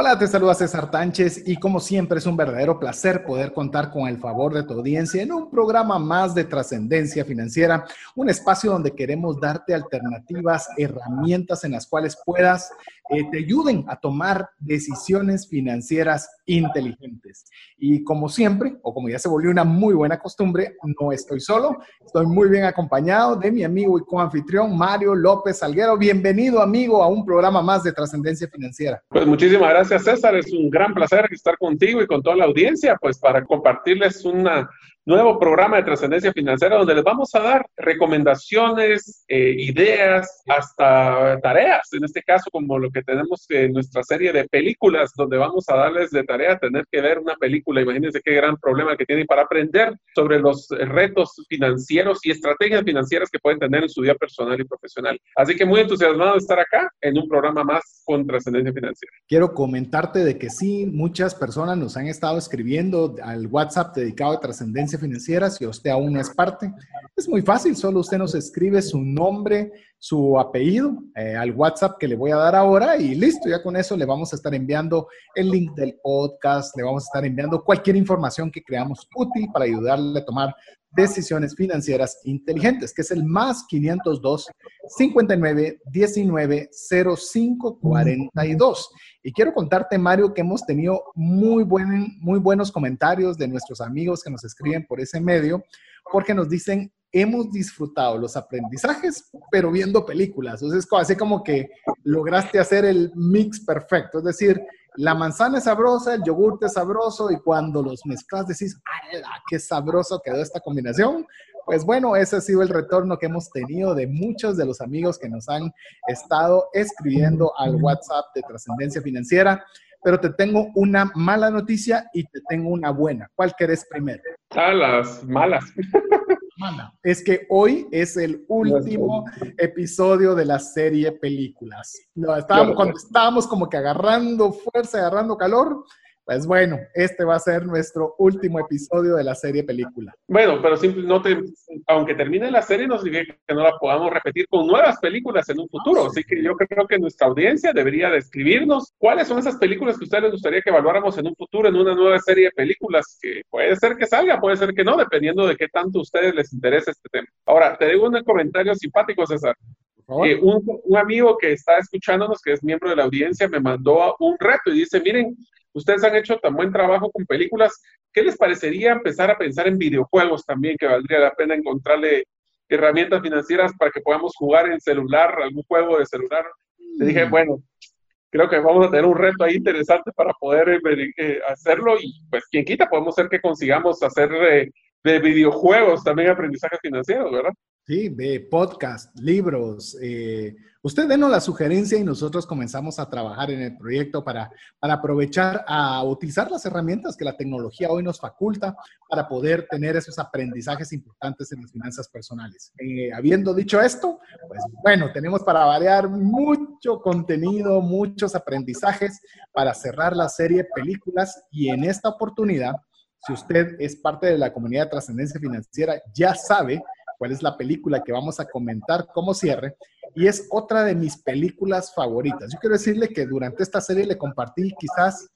Hola, te saluda César Tánchez y como siempre es un verdadero placer poder contar con el favor de tu audiencia en un programa más de trascendencia financiera, un espacio donde queremos darte alternativas, herramientas en las cuales puedas eh, te ayuden a tomar decisiones financieras inteligentes. Y como siempre, o como ya se volvió una muy buena costumbre, no estoy solo, estoy muy bien acompañado de mi amigo y coanfitrión Mario López Salguero. Bienvenido, amigo, a un programa más de trascendencia financiera. Pues muchísimas gracias, César. Es un gran placer estar contigo y con toda la audiencia, pues para compartirles una nuevo programa de trascendencia financiera donde les vamos a dar recomendaciones, eh, ideas, hasta tareas, en este caso como lo que tenemos en nuestra serie de películas, donde vamos a darles de tarea tener que ver una película. Imagínense qué gran problema que tienen para aprender sobre los retos financieros y estrategias financieras que pueden tener en su vida personal y profesional. Así que muy entusiasmado de estar acá en un programa más con trascendencia financiera. Quiero comentarte de que sí, muchas personas nos han estado escribiendo al WhatsApp dedicado a trascendencia financiera, si usted aún no es parte, es muy fácil, solo usted nos escribe su nombre, su apellido eh, al WhatsApp que le voy a dar ahora y listo, ya con eso le vamos a estar enviando el link del podcast, le vamos a estar enviando cualquier información que creamos útil para ayudarle a tomar decisiones financieras inteligentes, que es el más 502 59 19 05 42. Y quiero contarte, Mario, que hemos tenido muy, buen, muy buenos comentarios de nuestros amigos que nos escriben por ese medio, porque nos dicen, hemos disfrutado los aprendizajes, pero viendo películas. Entonces, así como que lograste hacer el mix perfecto. Es decir, la manzana es sabrosa, el yogur es sabroso, y cuando los mezclas decís, ¡ay, qué sabroso quedó esta combinación! Pues bueno, ese ha sido el retorno que hemos tenido de muchos de los amigos que nos han estado escribiendo al WhatsApp de Trascendencia Financiera. Pero te tengo una mala noticia y te tengo una buena. ¿Cuál querés primero? Ah, las malas. Es que hoy es el último episodio de la serie películas. No, estábamos, cuando estábamos como que agarrando fuerza, agarrando calor, pues bueno, este va a ser nuestro último episodio de la serie película. Bueno, pero simple, no te, aunque termine la serie, no significa que no la podamos repetir con nuevas películas en un futuro. Así que yo creo que nuestra audiencia debería describirnos cuáles son esas películas que a ustedes les gustaría que evaluáramos en un futuro en una nueva serie de películas, que puede ser que salga, puede ser que no, dependiendo de qué tanto a ustedes les interese este tema. Ahora, te digo un comentario simpático, César. Eh, un, un, amigo que está escuchándonos, que es miembro de la audiencia, me mandó un reto y dice, miren, ustedes han hecho tan buen trabajo con películas, ¿qué les parecería empezar a pensar en videojuegos también, que valdría la pena encontrarle herramientas financieras para que podamos jugar en celular, algún juego de celular? Le dije, mm. bueno, creo que vamos a tener un reto ahí interesante para poder eh, eh, hacerlo y pues quien quita, podemos ser que consigamos hacer de videojuegos también aprendizaje financiero, ¿verdad? Sí, de podcast, libros. Eh, usted denos la sugerencia y nosotros comenzamos a trabajar en el proyecto para, para aprovechar a utilizar las herramientas que la tecnología hoy nos faculta para poder tener esos aprendizajes importantes en las finanzas personales. Eh, habiendo dicho esto, pues bueno, tenemos para variar mucho contenido, muchos aprendizajes para cerrar la serie películas y en esta oportunidad, si usted es parte de la comunidad de trascendencia financiera, ya sabe cuál es la película que vamos a comentar como cierre. Y es otra de mis películas favoritas. Yo quiero decirle que durante esta serie le compartí quizás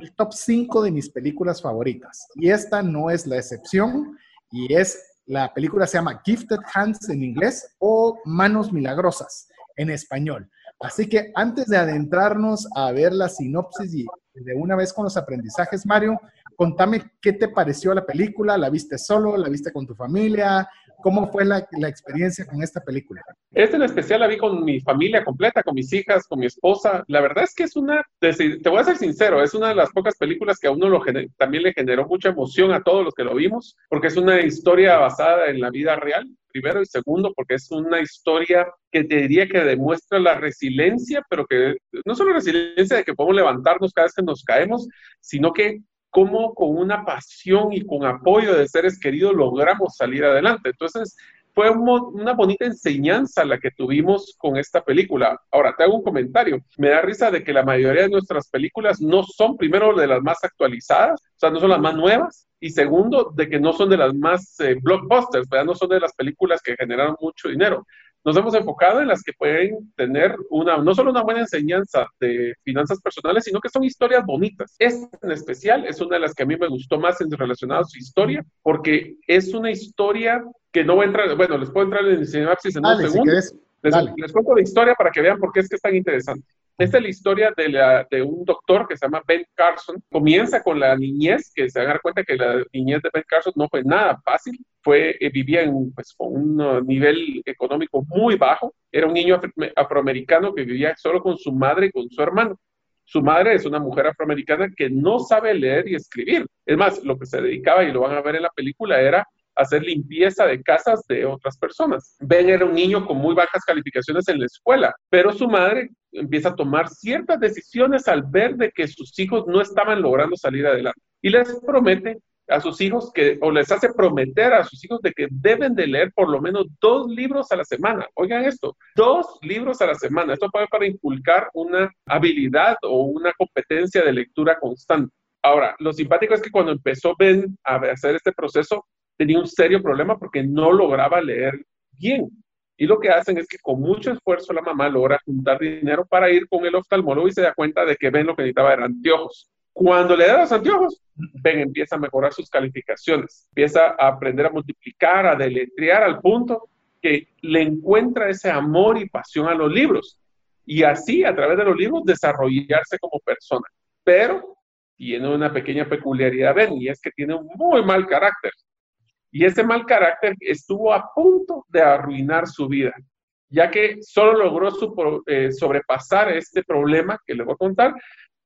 el top 5 de mis películas favoritas. Y esta no es la excepción. Y es, la película se llama Gifted Hands en inglés o Manos Milagrosas en español. Así que antes de adentrarnos a ver la sinopsis y de una vez con los aprendizajes, Mario, contame qué te pareció la película, ¿la viste solo, la viste con tu familia? ¿Cómo fue la, la, experiencia con esta película? Esta en especial la vi con mi familia completa, con mis hijas, con mi esposa. La verdad es que es una, te voy a ser sincero, es una de las pocas películas que a uno también le generó mucha emoción a todos los que lo vimos, porque es una historia basada en la vida real, primero, y segundo, porque es una historia que te diría que demuestra la resiliencia, pero que no solo resiliencia de que podemos levantarnos cada vez que nos caemos, sino que cómo con una pasión y con apoyo de seres queridos logramos salir adelante. Entonces, fue una bonita enseñanza la que tuvimos con esta película. Ahora, te hago un comentario. Me da risa de que la mayoría de nuestras películas no son, primero, de las más actualizadas, o sea, no son las más nuevas, y segundo, de que no son de las más eh, blockbusters, ¿verdad? No son de las películas que generaron mucho dinero nos hemos enfocado en las que pueden tener una, no solo una buena enseñanza de finanzas personales, sino que son historias bonitas. Esta en especial es una de las que a mí me gustó más en relacionado a su historia, porque es una historia que no va a entrar, bueno, les puedo entrar en el sinopsis en un segundo. les, cuento la historia para que vean por qué es que es tan interesante. Esta es la historia de, de, un doctor que se llama Ben Carson. Comienza con la niñez, que se dan cuenta que la niñez de Ben Carson no fue nada fácil. Fue, eh, vivía en, pues, con un uh, nivel económico muy bajo. Era un niño afroamericano que vivía solo con su madre y con su hermano. Su madre es una mujer afroamericana que no sabe leer y escribir. Es más, lo que se dedicaba, y lo van a ver en la película, era hacer limpieza de casas de otras personas. Ben era un niño con muy bajas calificaciones en la escuela, pero su madre empieza a tomar ciertas decisiones al ver de que sus hijos no estaban logrando salir adelante y les promete a sus hijos que, o les hace prometer a sus hijos de que deben de leer por lo menos dos libros a la semana. Oigan esto, dos libros a la semana. Esto para inculcar una habilidad o una competencia de lectura constante. Ahora, lo simpático es que cuando empezó Ben a hacer este proceso, tenía un serio problema porque no lograba leer bien. Y lo que hacen es que con mucho esfuerzo la mamá logra juntar dinero para ir con el oftalmólogo y se da cuenta de que Ben lo que necesitaba eran anteojos. Cuando le da los anteojos, Ben empieza a mejorar sus calificaciones, empieza a aprender a multiplicar, a deletrear al punto que le encuentra ese amor y pasión a los libros. Y así, a través de los libros, desarrollarse como persona. Pero tiene una pequeña peculiaridad Ben, y es que tiene un muy mal carácter. Y ese mal carácter estuvo a punto de arruinar su vida, ya que solo logró eh, sobrepasar este problema que le voy a contar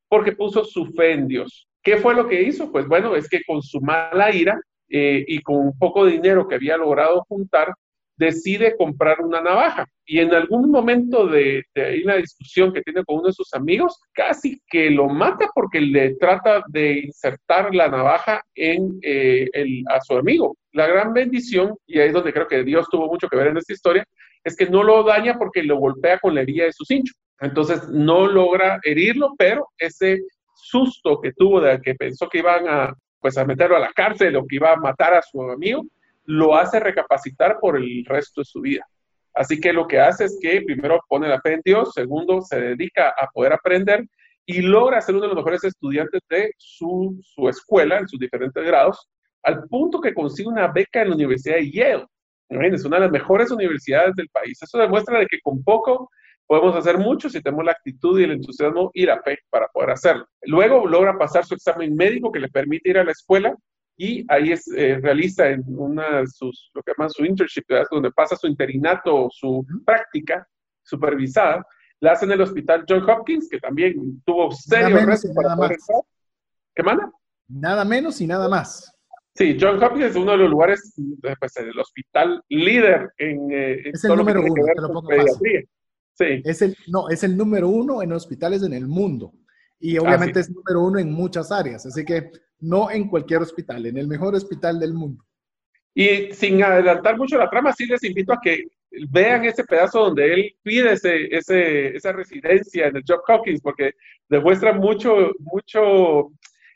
porque puso su fe en Dios. ¿Qué fue lo que hizo? Pues bueno, es que con su mala ira eh, y con un poco de dinero que había logrado juntar, decide comprar una navaja y en algún momento de, de una discusión que tiene con uno de sus amigos, casi que lo mata porque le trata de insertar la navaja en eh, el, a su amigo. La gran bendición, y ahí es donde creo que Dios tuvo mucho que ver en esta historia, es que no lo daña porque lo golpea con la herida de su cincho. Entonces no logra herirlo, pero ese susto que tuvo de que pensó que iban a, pues, a meterlo a la cárcel o que iba a matar a su amigo, lo hace recapacitar por el resto de su vida. Así que lo que hace es que primero pone la fe segundo se dedica a poder aprender y logra ser uno de los mejores estudiantes de su, escuela en sus diferentes grados, al punto que consigue una beca en la Universidad de Yale. Es una de las mejores universidades del país. Eso demuestra de que con poco podemos hacer mucho si tenemos la actitud y el entusiasmo y la fe para poder hacerlo. Luego logra pasar su examen médico que le permite ir a la escuela y ahí es, eh, realiza en una sus, lo que llaman su internship, donde pasa su interinato o su práctica supervisada, la hace en el hospital John Hopkins, que también tuvo serios retos para poder ¿Qué manda? Nada menos y nada más. Sí, John Hopkins es uno de los lugares, pues, el hospital líder en, eh, es el número uno, te lo pongo Sí. Es el, no, es el número uno en hospitales en el mundo. Y obviamente es número uno en muchas áreas. Así que no en cualquier hospital, en el mejor hospital del mundo. Y sin adelantar mucho la trama, sí les invito a que vean ese pedazo donde él pide ese, ese, esa residencia en el Job Hawkins, porque demuestra mucho, mucho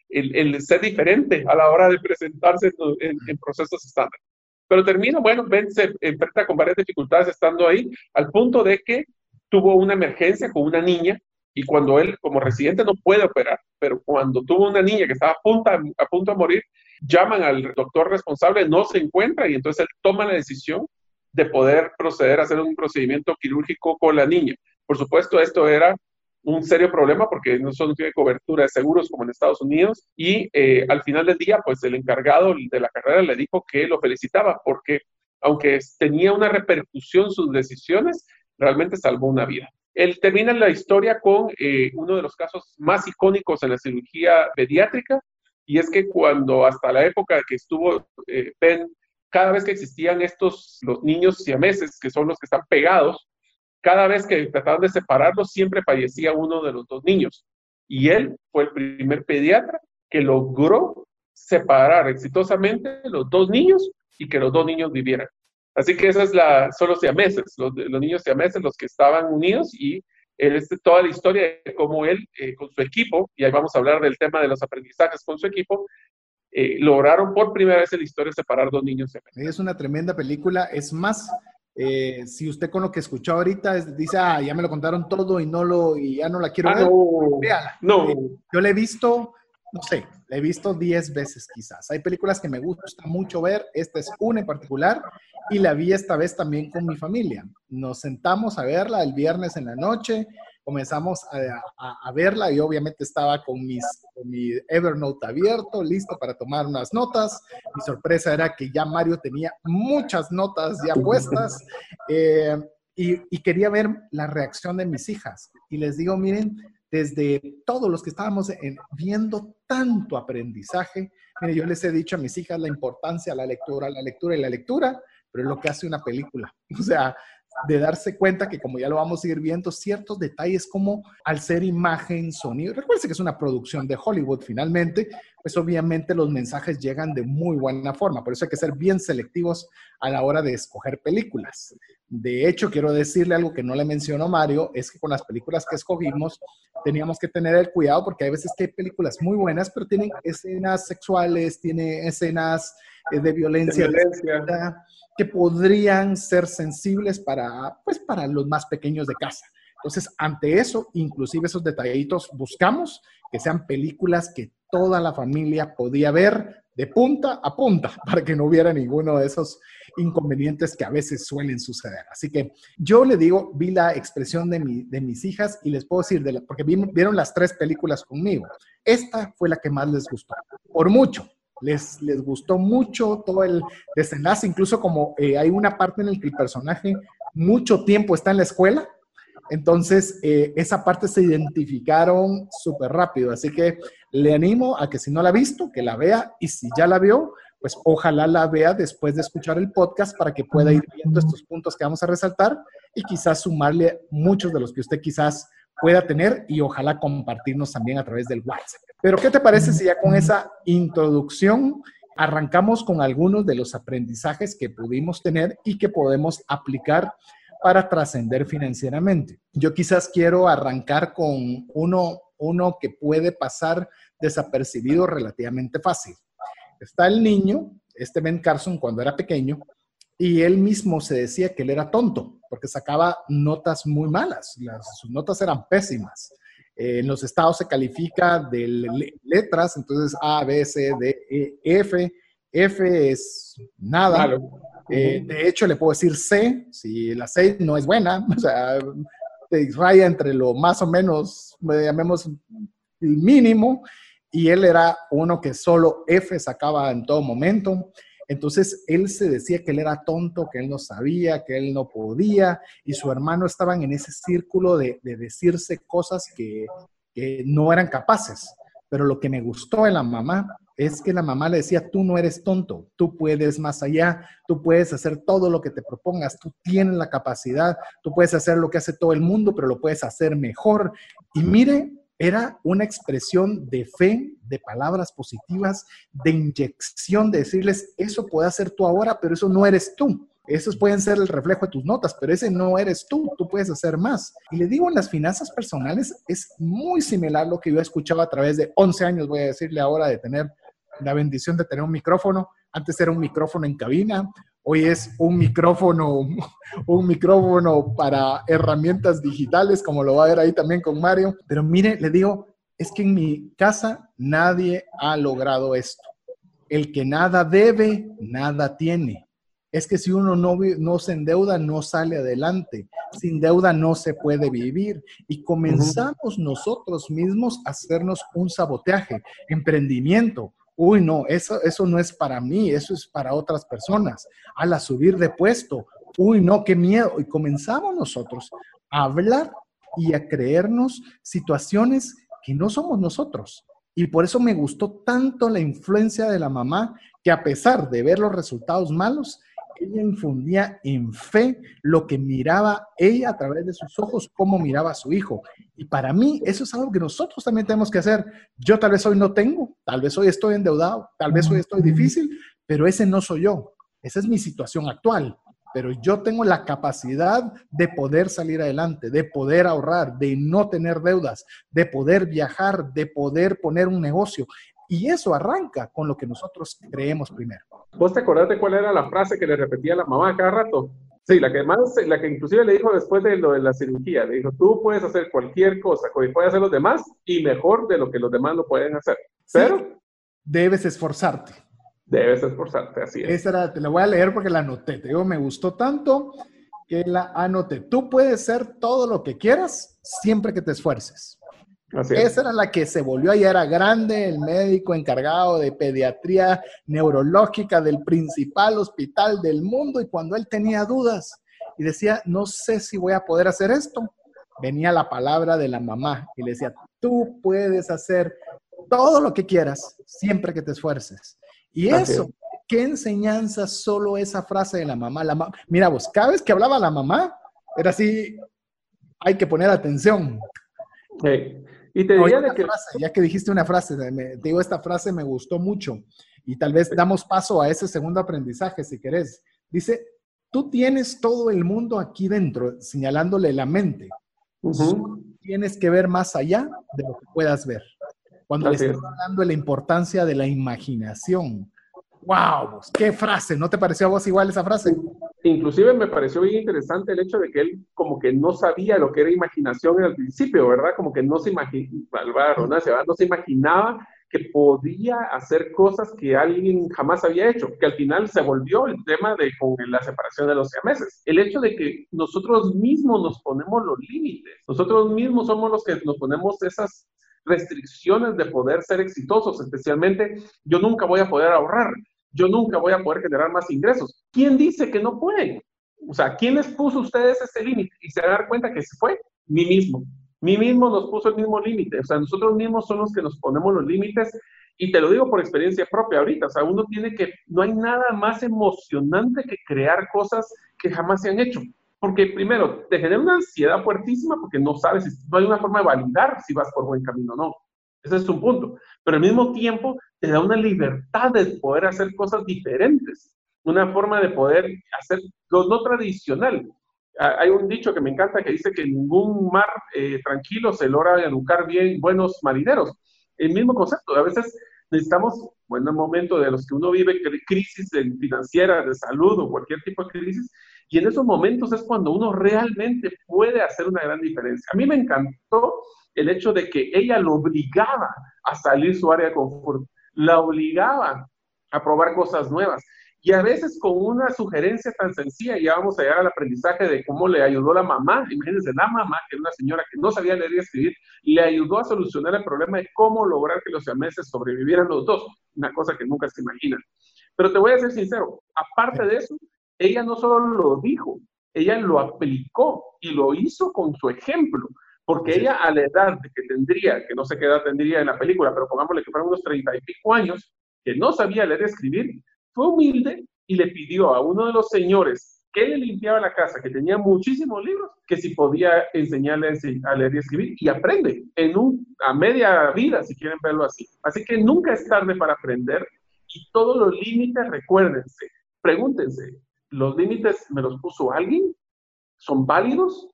el, el, ser diferente a la hora de presentarse en, en procesos estándar. Pero termino, bueno, Ben se enfrenta con varias dificultades estando ahí, al punto de que tuvo una emergencia con una niña y cuando él como residente no puede operar, pero cuando tuvo una niña que estaba a punto, a punto de morir, llaman al doctor responsable, no se encuentra y entonces él toma la decisión de poder proceder a hacer un procedimiento quirúrgico con la niña. Por supuesto, esto era un serio problema porque no solo tiene cobertura de seguros como en Estados Unidos y eh, al final del día, pues el encargado de la carrera le dijo que lo felicitaba porque aunque tenía una repercusión sus decisiones, realmente salvó una vida. Él termina la historia con eh, uno de los casos más icónicos en la cirugía pediátrica, y es que cuando hasta la época que estuvo eh, Ben, cada vez que existían estos, los niños siameses, que son los que están pegados, cada vez que trataban de separarlos, siempre fallecía uno de los dos niños. Y él fue el primer pediatra que logró separar exitosamente los dos niños y que los dos niños vivieran. Así que esa es la, son los siameses, los, los niños siameses, los que estaban unidos y este, toda la historia de cómo él, eh, con su equipo, y ahí vamos a hablar del tema de los aprendizajes con su equipo, eh, lograron por primera vez en la historia separar dos niños. Es una tremenda película. Es más, eh, si usted con lo que escuchó ahorita dice, ah, ya me lo contaron todo y no lo y ya no la quiero ah, ver, no. véala. No. Yo la he visto, no sé, la he visto 10 veces quizás. Hay películas que me gusta mucho ver, esta es una en particular y la vi esta vez también con mi familia. Nos sentamos a verla el viernes en la noche, comenzamos a, verla y obviamente estaba con, mi Evernote abierto, listo para tomar unas notas. Mi sorpresa era que ya Mario tenía muchas notas ya puestas eh, y, quería ver la reacción de mis hijas. Y les digo, miren, desde todos los que estábamos viendo tanto aprendizaje, miren, yo les he dicho a mis hijas la importancia de la lectura, la lectura y la lectura, pero es lo que hace una película. O sea, de darse cuenta que como ya lo vamos a ir viendo, ciertos detalles como al ser imagen, sonido, recuerden que es una producción de Hollywood finalmente, pues obviamente los mensajes llegan de muy buena forma, por eso hay que ser bien selectivos a la hora de escoger películas. De hecho, quiero decirle algo que no le mencionó Mario, es que con las películas que escogimos teníamos que tener el cuidado porque hay veces que hay películas muy buenas, pero tienen escenas sexuales, tiene escenas de violencia. De violencia que podrían ser sensibles para, pues, para los más pequeños de casa. Entonces, ante eso, inclusive esos detallitos, buscamos que sean películas que toda la familia podía ver de punta a punta para que no hubiera ninguno de esos inconvenientes que a veces suelen suceder. Así que yo le digo, vi la expresión de, mi, de mis hijas y les puedo decir, de porque vieron las tres películas conmigo. Esta fue la que más les gustó, por mucho les, les gustó mucho todo el desenlace, incluso como eh, hay una parte en la que el personaje mucho tiempo está en la escuela, entonces eh, esa parte se identificaron súper rápido, así que le animo a que si no la ha visto, que la vea y si ya la vio, pues ojalá la vea después de escuchar el podcast para que pueda ir viendo estos puntos que vamos a resaltar y quizás sumarle muchos de los que usted quizás pueda tener y ojalá compartirnos también a través del WhatsApp. Pero ¿qué te parece si ya con esa introducción arrancamos con algunos de los aprendizajes que pudimos tener y que podemos aplicar para trascender financieramente? Yo quizás quiero arrancar con uno, uno que puede pasar desapercibido relativamente fácil. Está el niño, este Ben Carson cuando era pequeño, y él mismo se decía que él era tonto porque sacaba notas muy malas, sus notas eran pésimas. Eh, en los estados se califica de letras, entonces A, B, C, D, E, F. F es nada. Eh, de hecho, le puedo decir C, si la C no es buena, o sea, raya entre lo más o menos, llamemos el mínimo, y él era uno que solo F sacaba en todo momento. Entonces él se decía que él era tonto, que él no sabía, que él no podía, y su hermano estaban en ese círculo de, decirse cosas que, no eran capaces. Pero lo que me gustó de la mamá es que la mamá le decía, tú no eres tonto, tú puedes más allá, tú puedes hacer todo lo que te propongas, tú tienes la capacidad, tú puedes hacer lo que hace todo el mundo, pero lo puedes hacer mejor. Y mire era una expresión de fe, de palabras positivas, de inyección, de decirles, eso puede hacer tú ahora, pero eso no eres tú. Esos pueden ser el reflejo de tus notas, pero ese no eres tú, tú puedes hacer más. Y le digo, en las finanzas personales es muy similar lo que yo he escuchado a través de 11 años, voy a decirle ahora, de tener la bendición de tener un micrófono. Antes era un micrófono en cabina, Hoy es un micrófono, un micrófono para herramientas digitales, como lo va a ver ahí también con Mario. Pero mire, le digo, es que en mi casa nadie ha logrado esto. El que nada debe, nada tiene. Es que si uno no, no se endeuda, no sale adelante. Sin deuda no se puede vivir. Y comenzamos nosotros mismos a hacernos un saboteaje, emprendimiento, uy, no, eso, eso no es para mí, eso es para otras personas. A la subir de puesto, uy, no, qué miedo. Y comenzamos nosotros a hablar y a creernos situaciones que no somos nosotros. Y por eso me gustó tanto la influencia de la mamá, que a pesar de ver los resultados malos, ella infundía en fe lo que miraba ella a través de sus ojos, cómo miraba a su hijo. Y para mí eso es algo que nosotros también tenemos que hacer. Yo tal vez hoy no tengo, tal vez hoy estoy endeudado, tal vez hoy estoy difícil, pero ese no soy yo. Esa es mi situación actual. pero yo tengo la capacidad de poder salir adelante, de poder ahorrar, de no tener deudas, de poder viajar, de poder poner un negocio. Y eso arranca con lo que nosotros creemos primero. ¿Vos te acordás de cuál era la frase que le repetía la mamá cada rato? Sí, la que más, la que inclusive le dijo después de lo de la cirugía, le dijo, tú puedes hacer cualquier cosa, que pueden hacer los demás y mejor de lo que los demás lo pueden hacer. Pero debes esforzarte. Debes esforzarte, así es. Esa era, te la voy a leer porque la anoté. Te digo, me gustó tanto que la anoté. Tú puedes ser todo lo que quieras siempre que te esfuerces. Así es. Esa era la que se volvió, ya era grande, el médico encargado de pediatría neurológica del principal hospital del mundo y cuando él tenía dudas y decía, no sé si voy a poder hacer esto, venía la palabra de la mamá y le decía, tú puedes hacer todo lo que quieras siempre que te esfuerces. Y eso, ¿qué enseñanza solo esa frase de la mamá? La Mira vos, cada vez que hablaba la mamá, era así, hay que poner atención. Sí. Y te diría de que... ya que dijiste una frase, te digo, esta frase me gustó mucho y tal vez damos paso a ese segundo aprendizaje, si querés. Dice, tú tienes todo el mundo aquí dentro, señalándole la mente. Tienes que ver más allá de lo que puedas ver. Cuando le estás hablando de la importancia de la imaginación. ¡Wow! ¿Qué frase? ¿No te pareció a vos igual esa frase? Inclusive me pareció bien interesante el hecho de que él como que no sabía lo que era imaginación al principio, ¿verdad? Como que no se imaginaba, no se imaginaba que podía hacer cosas que alguien jamás había hecho, que al final se volvió el tema de la separación de los meses. El hecho de que nosotros mismos nos ponemos los límites, nosotros mismos somos los que nos ponemos esas restricciones de poder ser exitosos, especialmente yo nunca voy a poder ahorrar, yo nunca voy a poder generar más ingresos. ¿Quién dice que no pueden? O sea, ¿quién les puso a ustedes ese límite? Y se dar cuenta que se fue mí mismo. Mí mismo nos puso el mismo límite. O sea, nosotros mismos somos los que nos ponemos los límites. Y te lo digo por experiencia propia ahorita. O sea, uno tiene que, no hay nada más emocionante que crear cosas que jamás se han hecho. Porque primero, te genera una ansiedad fuertísima porque no sabes, no hay una forma de validar si vas por buen camino o no. Ese es un punto. Pero al mismo tiempo te da una libertad de poder hacer cosas diferentes, una forma de poder hacer lo no tradicional. Hay un dicho que me encanta que dice que ningún mar eh, tranquilo se logra educar bien buenos marineros. El mismo concepto. A veces necesitamos, bueno, en el momento de los que uno vive crisis financiera, de salud o cualquier tipo de crisis, y en esos momentos es cuando uno realmente puede hacer una gran diferencia. A mí me encantó el hecho de que ella lo obligaba a salir su área de confort, la obligaba a probar cosas nuevas. Y a veces con una sugerencia tan sencilla, ya vamos a llegar al aprendizaje de cómo le ayudó la mamá. Imagínense, la mamá, que era una señora que no sabía leer y escribir, le ayudó a solucionar el problema de cómo lograr que los siameses sobrevivieran los dos. Una cosa que nunca se imaginan. Pero te voy a ser sincero, aparte de eso, ella no solo lo dijo, ella lo aplicó y lo hizo con su ejemplo. Porque ella a la edad que tendría, que no sé qué edad tendría en la película, pero pongámosle que fueron unos treinta y pico años, que no sabía leer y escribir, fue humilde y le pidió a uno de los señores que le limpiaba la casa, que tenía muchísimos libros, que si podía enseñarle a leer y escribir y aprende en un, a media vida, si quieren verlo así. Así que nunca es tarde para aprender y todos los límites, recuérdense, pregúntense, ¿los límites me los puso alguien? ¿Son válidos?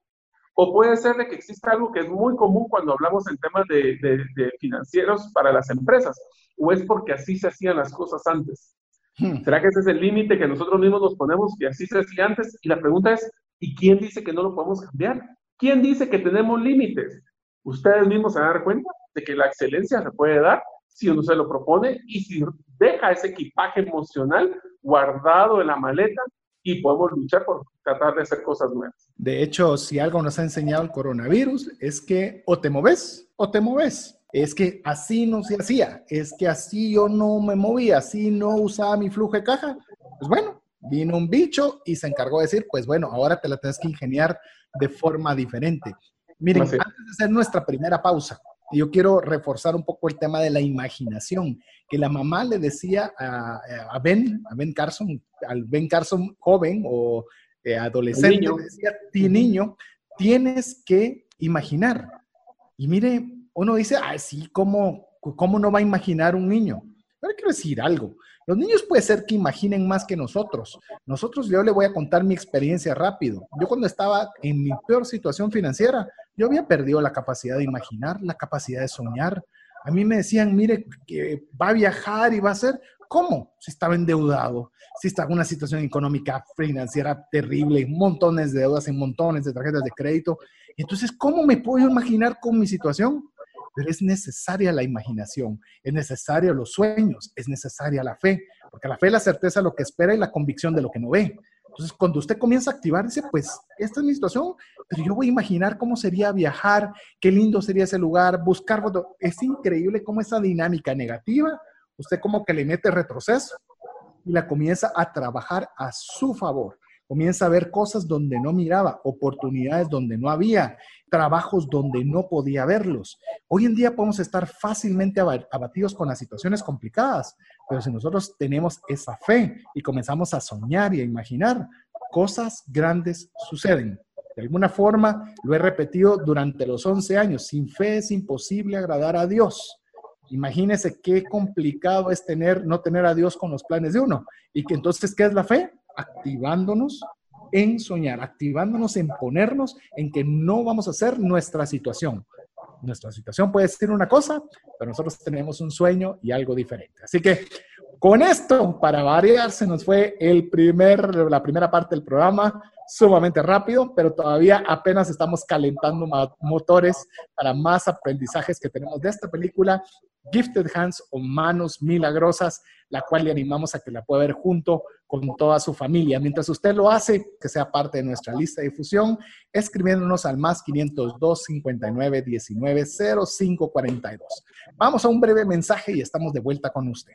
O puede ser de que exista algo que es muy común cuando hablamos en temas de, de, financieros para las empresas, o es porque así se hacían las cosas antes. Hmm. ¿Será que ese es el límite que nosotros mismos nos ponemos y así se hacía antes? Y la pregunta es, ¿y quién dice que no lo podemos cambiar? ¿Quién dice que tenemos límites? Ustedes mismos se van a dar cuenta de que la excelencia se puede dar si uno se lo propone y si deja ese equipaje emocional guardado en la maleta y podemos luchar por tratar de hacer cosas nuevas. De hecho, si algo nos ha enseñado el coronavirus es que o te moves o te moves. Es que así no se hacía, es que así yo no me movía, así no usaba mi flujo de caja. Pues bueno, vino un bicho y se encargó de decir, pues bueno, ahora te la tienes que ingeniar de forma diferente. Miren, antes de hacer nuestra primera pausa, yo quiero reforzar un poco el tema de la imaginación, que la mamá le decía a, Ben, a Ben Carson, al Ben Carson joven o eh, adolescente, le decía, ti niño, tienes que imaginar. Y mire, uno dice, ah, sí, ¿cómo, ¿cómo no va a imaginar un niño? Pero quiero decir algo. Los niños puede ser que imaginen más que nosotros. Nosotros, yo le voy a contar mi experiencia rápido. Yo cuando estaba en mi peor situación financiera, yo había perdido la capacidad de imaginar, la capacidad de soñar. A mí me decían, mire, que va a viajar y va a hacer. ¿Cómo? Si estaba endeudado, si estaba en una situación económica financiera terrible, montones de deudas y montones de tarjetas de crédito. Entonces, ¿cómo me puedo imaginar con mi situación? Pero es necesaria la imaginación, es necesario los sueños, es necesaria la fe, porque la fe es la certeza de lo que espera y la convicción de lo que no ve. Entonces, cuando usted comienza a activar, dice, pues, esta es mi situación, pero yo voy a imaginar cómo sería viajar, qué lindo sería ese lugar, buscar, es increíble cómo esa dinámica negativa, usted como que le mete retroceso y la comienza a trabajar a su favor comienza a ver cosas donde no miraba, oportunidades donde no había, trabajos donde no podía verlos. Hoy en día podemos estar fácilmente abatidos con las situaciones complicadas, pero si nosotros tenemos esa fe y comenzamos a soñar y a imaginar, cosas grandes suceden. De alguna forma, lo he repetido durante los 11 años, sin fe es imposible agradar a Dios. Imagínese qué complicado es tener, no tener a Dios con los planes de uno. Y que entonces, ¿qué es la fe? activándonos en soñar, activándonos en ponernos en que no vamos a hacer nuestra situación. Nuestra situación puede ser una cosa, pero nosotros tenemos un sueño y algo diferente. Así que con esto, para variar, se nos fue el primer, la primera parte del programa sumamente rápido, pero todavía apenas estamos calentando motores para más aprendizajes que tenemos de esta película Gifted Hands o Manos Milagrosas, la cual le animamos a que la pueda ver junto con toda su familia. Mientras usted lo hace, que sea parte de nuestra lista de difusión, escribiéndonos al más 502 59 19 05 42. Vamos a un breve mensaje y estamos de vuelta con usted.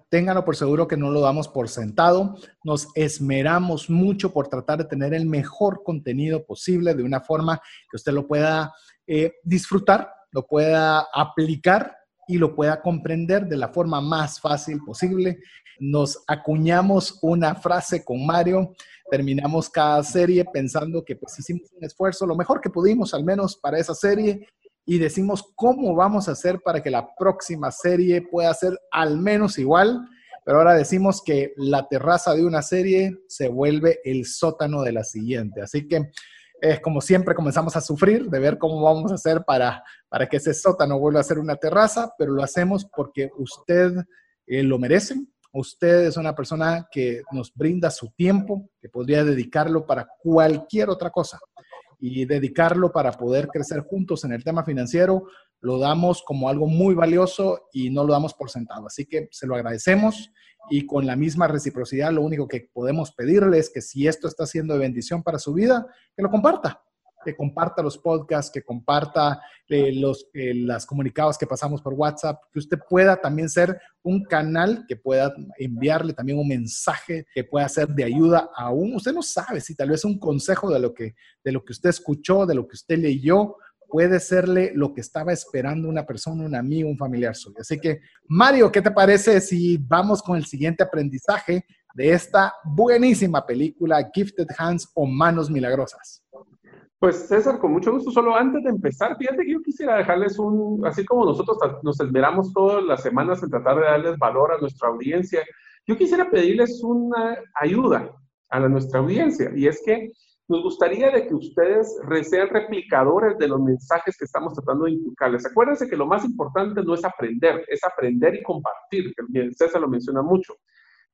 ténganlo por seguro que no lo damos por sentado. Nos esmeramos mucho por tratar de tener el mejor contenido posible de una forma que usted lo pueda eh, disfrutar, lo pueda aplicar y lo pueda comprender de la forma más fácil posible. Nos acuñamos una frase con Mario, terminamos cada serie pensando que pues hicimos un esfuerzo, lo mejor que pudimos al menos para esa serie y decimos cómo vamos a hacer para que la próxima serie pueda ser al menos igual, pero ahora decimos que la terraza de una serie se vuelve el sótano de la siguiente. Así que es como siempre comenzamos a sufrir de ver cómo vamos a hacer para, para que ese sótano vuelva a ser una terraza, pero lo hacemos porque usted eh, lo merece. Usted es una persona que nos brinda su tiempo, que podría dedicarlo para cualquier otra cosa y dedicarlo para poder crecer juntos en el tema financiero, lo damos como algo muy valioso y no lo damos por sentado. Así que se lo agradecemos y con la misma reciprocidad lo único que podemos pedirle es que si esto está siendo de bendición para su vida, que lo comparta que comparta los podcasts, que comparta eh, los eh, comunicados que pasamos por WhatsApp, que usted pueda también ser un canal que pueda enviarle también un mensaje que pueda ser de ayuda a un, usted no sabe si tal vez un consejo de lo que, de lo que usted escuchó, de lo que usted leyó, puede serle lo que estaba esperando una persona, un amigo, un familiar suyo. Así que, Mario, ¿qué te parece si vamos con el siguiente aprendizaje de esta buenísima película Gifted Hands o Manos Milagrosas? Pues César, con mucho gusto. Solo antes de empezar, fíjate que yo quisiera dejarles un, así como nosotros nos esmeramos todas las semanas en tratar de darles valor a nuestra audiencia, yo quisiera pedirles una ayuda a nuestra audiencia. Y es que nos gustaría de que ustedes sean replicadores de los mensajes que estamos tratando de inculcarles. Acuérdense que lo más importante no es aprender, es aprender y compartir, César lo menciona mucho.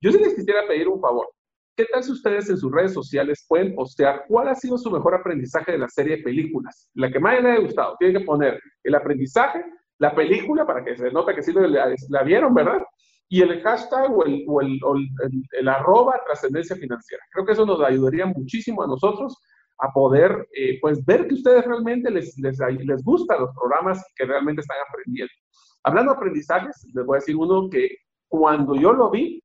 Yo sí les quisiera pedir un favor. ¿Qué tal si ustedes en sus redes sociales pueden postear cuál ha sido su mejor aprendizaje de la serie de películas? La que más les haya gustado. Tienen que poner el aprendizaje, la película, para que se note que sí la, la vieron, ¿verdad? Y el hashtag o el, o el, el, arroba trascendencia financiera. Creo que eso nos ayudaría muchísimo a nosotros a poder eh, pues ver que ustedes realmente les, les, les gustan los programas que realmente están aprendiendo. Hablando de aprendizajes, les voy a decir uno que cuando yo lo vi,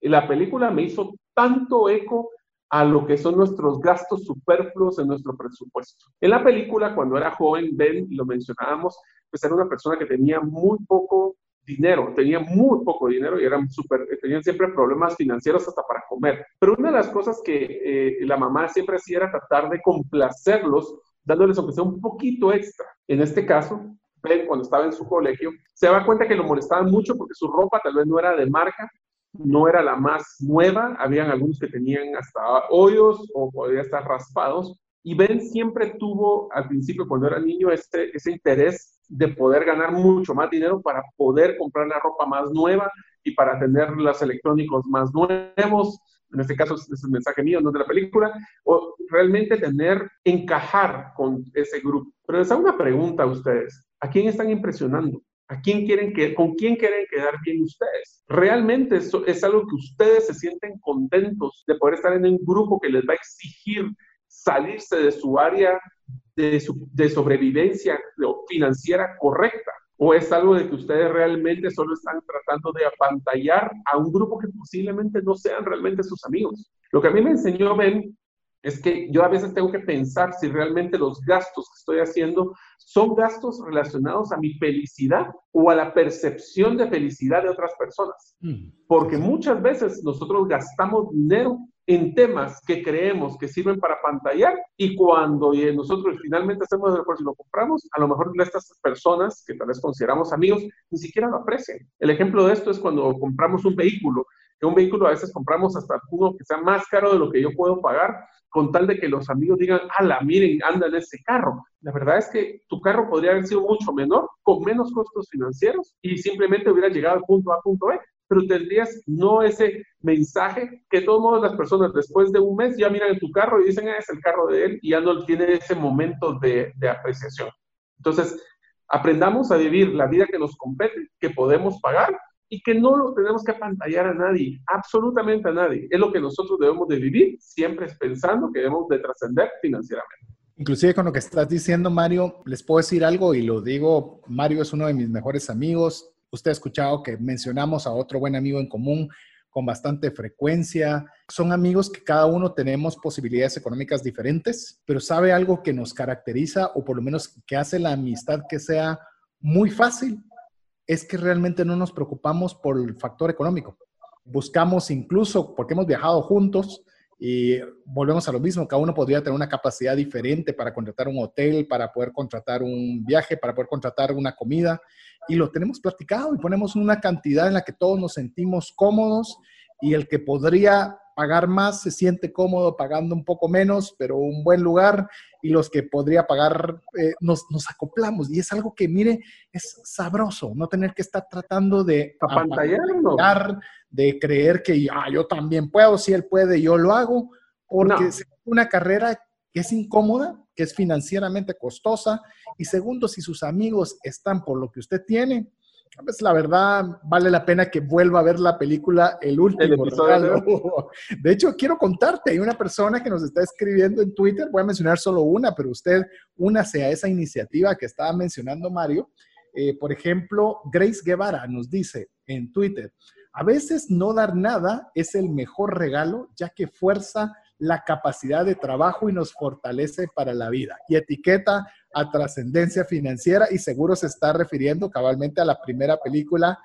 la película me hizo tanto eco a lo que son nuestros gastos superfluos en nuestro presupuesto. En la película, cuando era joven, Ben, lo mencionábamos, pues era una persona que tenía muy poco dinero, tenía muy poco dinero y eran super, tenían siempre problemas financieros hasta para comer. Pero una de las cosas que eh, la mamá siempre hacía era tratar de complacerlos, dándoles aunque sea un poquito extra. En este caso, Ben, cuando estaba en su colegio, se daba cuenta que lo molestaban mucho porque su ropa tal vez no era de marca no era la más nueva, habían algunos que tenían hasta hoyos o podía estar raspados. Y Ben siempre tuvo al principio, cuando era niño, ese, ese interés de poder ganar mucho más dinero para poder comprar la ropa más nueva y para tener los electrónicos más nuevos. En este caso es el mensaje mío, no de la película, o realmente tener, encajar con ese grupo. Pero les hago una pregunta a ustedes. ¿A quién están impresionando? ¿A quién quieren que, ¿Con quién quieren quedar bien ustedes? Realmente eso es algo que ustedes se sienten contentos de poder estar en un grupo que les va a exigir salirse de su área de, de sobrevivencia financiera correcta. ¿O es algo de que ustedes realmente solo están tratando de apantallar a un grupo que posiblemente no sean realmente sus amigos? Lo que a mí me enseñó Ben es que yo a veces tengo que pensar si realmente los gastos que estoy haciendo son gastos relacionados a mi felicidad o a la percepción de felicidad de otras personas. Mm. Porque muchas veces nosotros gastamos dinero en temas que creemos que sirven para pantallar y cuando nosotros finalmente hacemos el esfuerzo y lo compramos, a lo mejor estas personas que tal vez consideramos amigos ni siquiera lo aprecian. El ejemplo de esto es cuando compramos un vehículo, que un vehículo a veces compramos hasta uno que sea más caro de lo que yo puedo pagar con tal de que los amigos digan, ala, miren, anda en ese carro. La verdad es que tu carro podría haber sido mucho menor, con menos costos financieros y simplemente hubiera llegado al punto A, punto B, pero tendrías no ese mensaje que de todos modos las personas después de un mes ya miran en tu carro y dicen, ah, es el carro de él y ya no tiene ese momento de, de apreciación. Entonces, aprendamos a vivir la vida que nos compete, que podemos pagar y que no lo tenemos que apantallar a nadie, absolutamente a nadie. Es lo que nosotros debemos de vivir, siempre pensando que debemos de trascender financieramente. Inclusive con lo que estás diciendo, Mario, les puedo decir algo y lo digo, Mario es uno de mis mejores amigos. Usted ha escuchado que mencionamos a otro buen amigo en común con bastante frecuencia. Son amigos que cada uno tenemos posibilidades económicas diferentes, pero sabe algo que nos caracteriza o por lo menos que hace la amistad que sea muy fácil es que realmente no nos preocupamos por el factor económico. Buscamos incluso, porque hemos viajado juntos y volvemos a lo mismo, cada uno podría tener una capacidad diferente para contratar un hotel, para poder contratar un viaje, para poder contratar una comida, y lo tenemos platicado y ponemos una cantidad en la que todos nos sentimos cómodos y el que podría pagar más se siente cómodo pagando un poco menos, pero un buen lugar, y los que podría pagar eh, nos, nos, acoplamos. Y es algo que, mire, es sabroso, no tener que estar tratando de apantallarlo, de creer que ah, yo también puedo, si él puede, yo lo hago, porque es una carrera que es incómoda, que es financieramente costosa, y segundo, si sus amigos están por lo que usted tiene, pues la verdad vale la pena que vuelva a ver la película El último De hecho, quiero contarte, hay una persona que nos está escribiendo en Twitter, voy a mencionar solo una, pero usted únase a esa iniciativa que estaba mencionando Mario. Eh, por ejemplo, Grace Guevara nos dice en Twitter, a veces no dar nada es el mejor regalo, ya que fuerza la capacidad de trabajo y nos fortalece para la vida. Y etiqueta a trascendencia financiera y seguro se está refiriendo cabalmente a la primera película,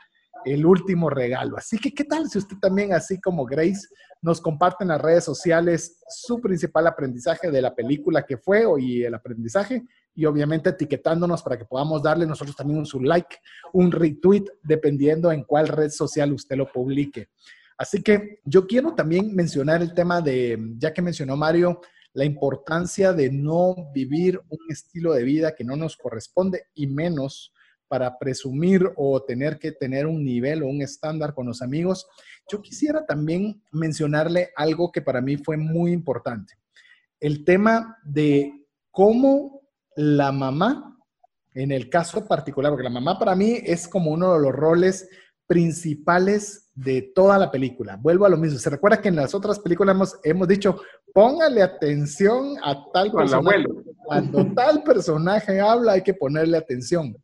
El último regalo. Así que, ¿qué tal si usted también, así como Grace, nos comparte en las redes sociales su principal aprendizaje de la película que fue y el aprendizaje? Y obviamente etiquetándonos para que podamos darle nosotros también un su like, un retweet, dependiendo en cuál red social usted lo publique. Así que yo quiero también mencionar el tema de, ya que mencionó Mario, la importancia de no vivir un estilo de vida que no nos corresponde y menos para presumir o tener que tener un nivel o un estándar con los amigos. Yo quisiera también mencionarle algo que para mí fue muy importante. El tema de cómo la mamá, en el caso particular, porque la mamá para mí es como uno de los roles principales de toda la película. Vuelvo a lo mismo. Se recuerda que en las otras películas hemos, hemos dicho, póngale atención a tal personaje. Cuando tal personaje habla, hay que ponerle atención.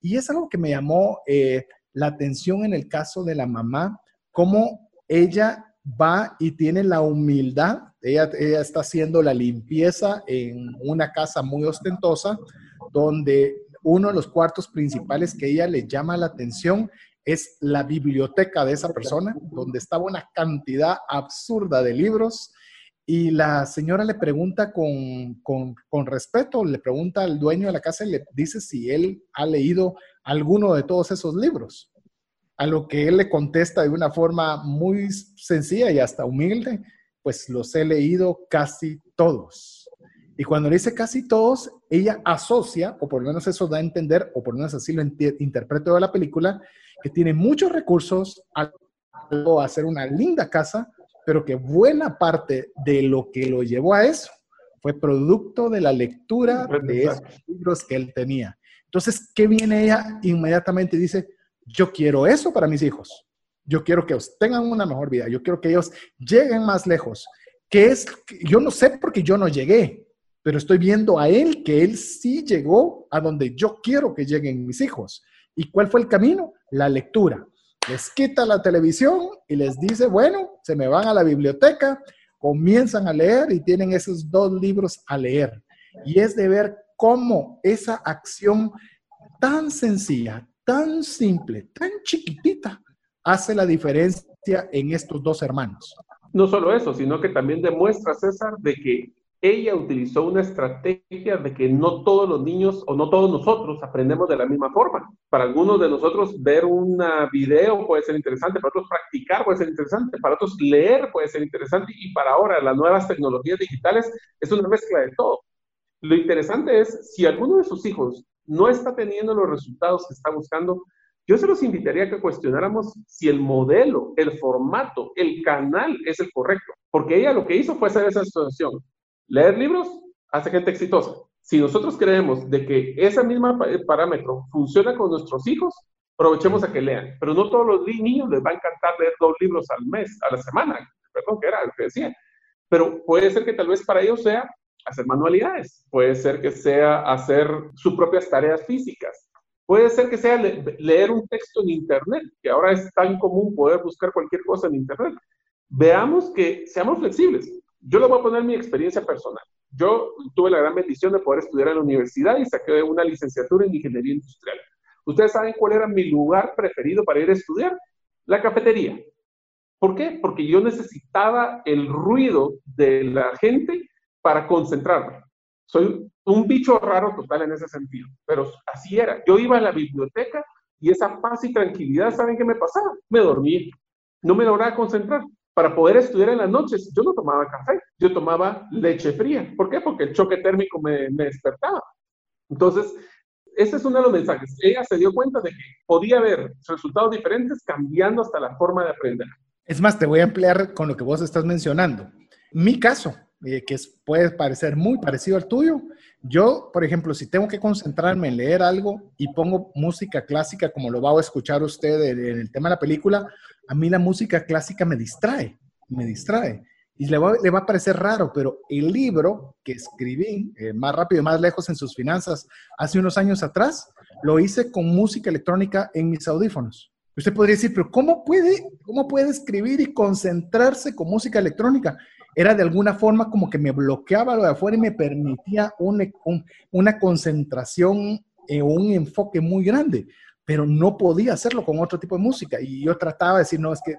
Y es algo que me llamó eh, la atención en el caso de la mamá, cómo ella va y tiene la humildad. Ella, ella está haciendo la limpieza en una casa muy ostentosa, donde uno de los cuartos principales que ella le llama la atención es la biblioteca de esa persona, donde estaba una cantidad absurda de libros. Y la señora le pregunta con, con, respeto, le pregunta al dueño de la casa y le dice si él ha leído alguno de todos esos libros. A lo que él le contesta de una forma muy sencilla y hasta humilde, pues los he leído casi todos. Y cuando le dice casi todos, ella asocia, o por lo menos eso da a entender, o por lo menos así lo interpreto de la película, que tiene muchos recursos a hacer una linda casa, pero que buena parte de lo que lo llevó a eso fue producto de la lectura de esos libros que él tenía. Entonces, ¿qué viene ella? Inmediatamente dice, yo quiero eso para mis hijos. Yo quiero que tengan una mejor vida. Yo quiero que ellos lleguen más lejos. Que es, yo no sé porque yo no llegué, pero estoy viendo a él que él sí llegó a donde yo quiero que lleguen mis hijos. ¿Y cuál fue el camino? La lectura. Les quita la televisión y les dice, bueno, se me van a la biblioteca, comienzan a leer y tienen esos dos libros a leer. Y es de ver cómo esa acción tan sencilla, tan simple, tan chiquitita, hace la diferencia en estos dos hermanos. No solo eso, sino que también demuestra, César, de que ella utilizó una estrategia de que no todos los niños o no todos nosotros aprendemos de la misma forma. Para algunos de nosotros ver un video puede ser interesante, para otros practicar puede ser interesante, para otros leer puede ser interesante y para ahora las nuevas tecnologías digitales es una mezcla de todo. Lo interesante es si alguno de sus hijos no está teniendo los resultados que está buscando, yo se los invitaría a que cuestionáramos si el modelo, el formato, el canal es el correcto. Porque ella lo que hizo fue hacer esa situación Leer libros hace gente exitosa. Si nosotros creemos de que ese mismo parámetro funciona con nuestros hijos, aprovechemos a que lean. Pero no todos los niños les va a encantar leer dos libros al mes, a la semana, perdón, que era lo que decía. Pero puede ser que tal vez para ellos sea hacer manualidades, puede ser que sea hacer sus propias tareas físicas, puede ser que sea leer un texto en Internet, que ahora es tan común poder buscar cualquier cosa en Internet. Veamos que seamos flexibles. Yo le voy a poner mi experiencia personal. Yo tuve la gran bendición de poder estudiar en la universidad y saqué una licenciatura en ingeniería industrial. ¿Ustedes saben cuál era mi lugar preferido para ir a estudiar? La cafetería. ¿Por qué? Porque yo necesitaba el ruido de la gente para concentrarme. Soy un bicho raro total en ese sentido, pero así era. Yo iba a la biblioteca y esa paz y tranquilidad, ¿saben qué me pasaba? Me dormía, no me lograba concentrar para poder estudiar en las noches, yo no tomaba café, yo tomaba leche fría. ¿Por qué? Porque el choque térmico me, despertaba. Entonces, ese es uno de los mensajes. Ella se dio cuenta de que podía haber resultados diferentes cambiando hasta la forma de aprender. Es más, te voy a emplear con lo que vos estás mencionando. Mi caso, eh, que puede parecer muy parecido al tuyo, yo, por ejemplo, si tengo que concentrarme en leer algo y pongo música clásica, como lo va a escuchar usted en el tema de la película, a mí la música clásica me distrae, me distrae. Y le va, a parecer raro, pero el libro que escribí, eh, Más rápido y más lejos en sus finanzas, hace unos años atrás, lo hice con música electrónica en mis audífonos. Usted podría decir, pero ¿cómo puede, cómo puede escribir y concentrarse con música electrónica? Era de alguna forma como que me bloqueaba lo de afuera y me permitía una concentración o un enfoque muy grande pero no podía hacerlo con otro tipo de música. Y yo trataba de decir, no, es que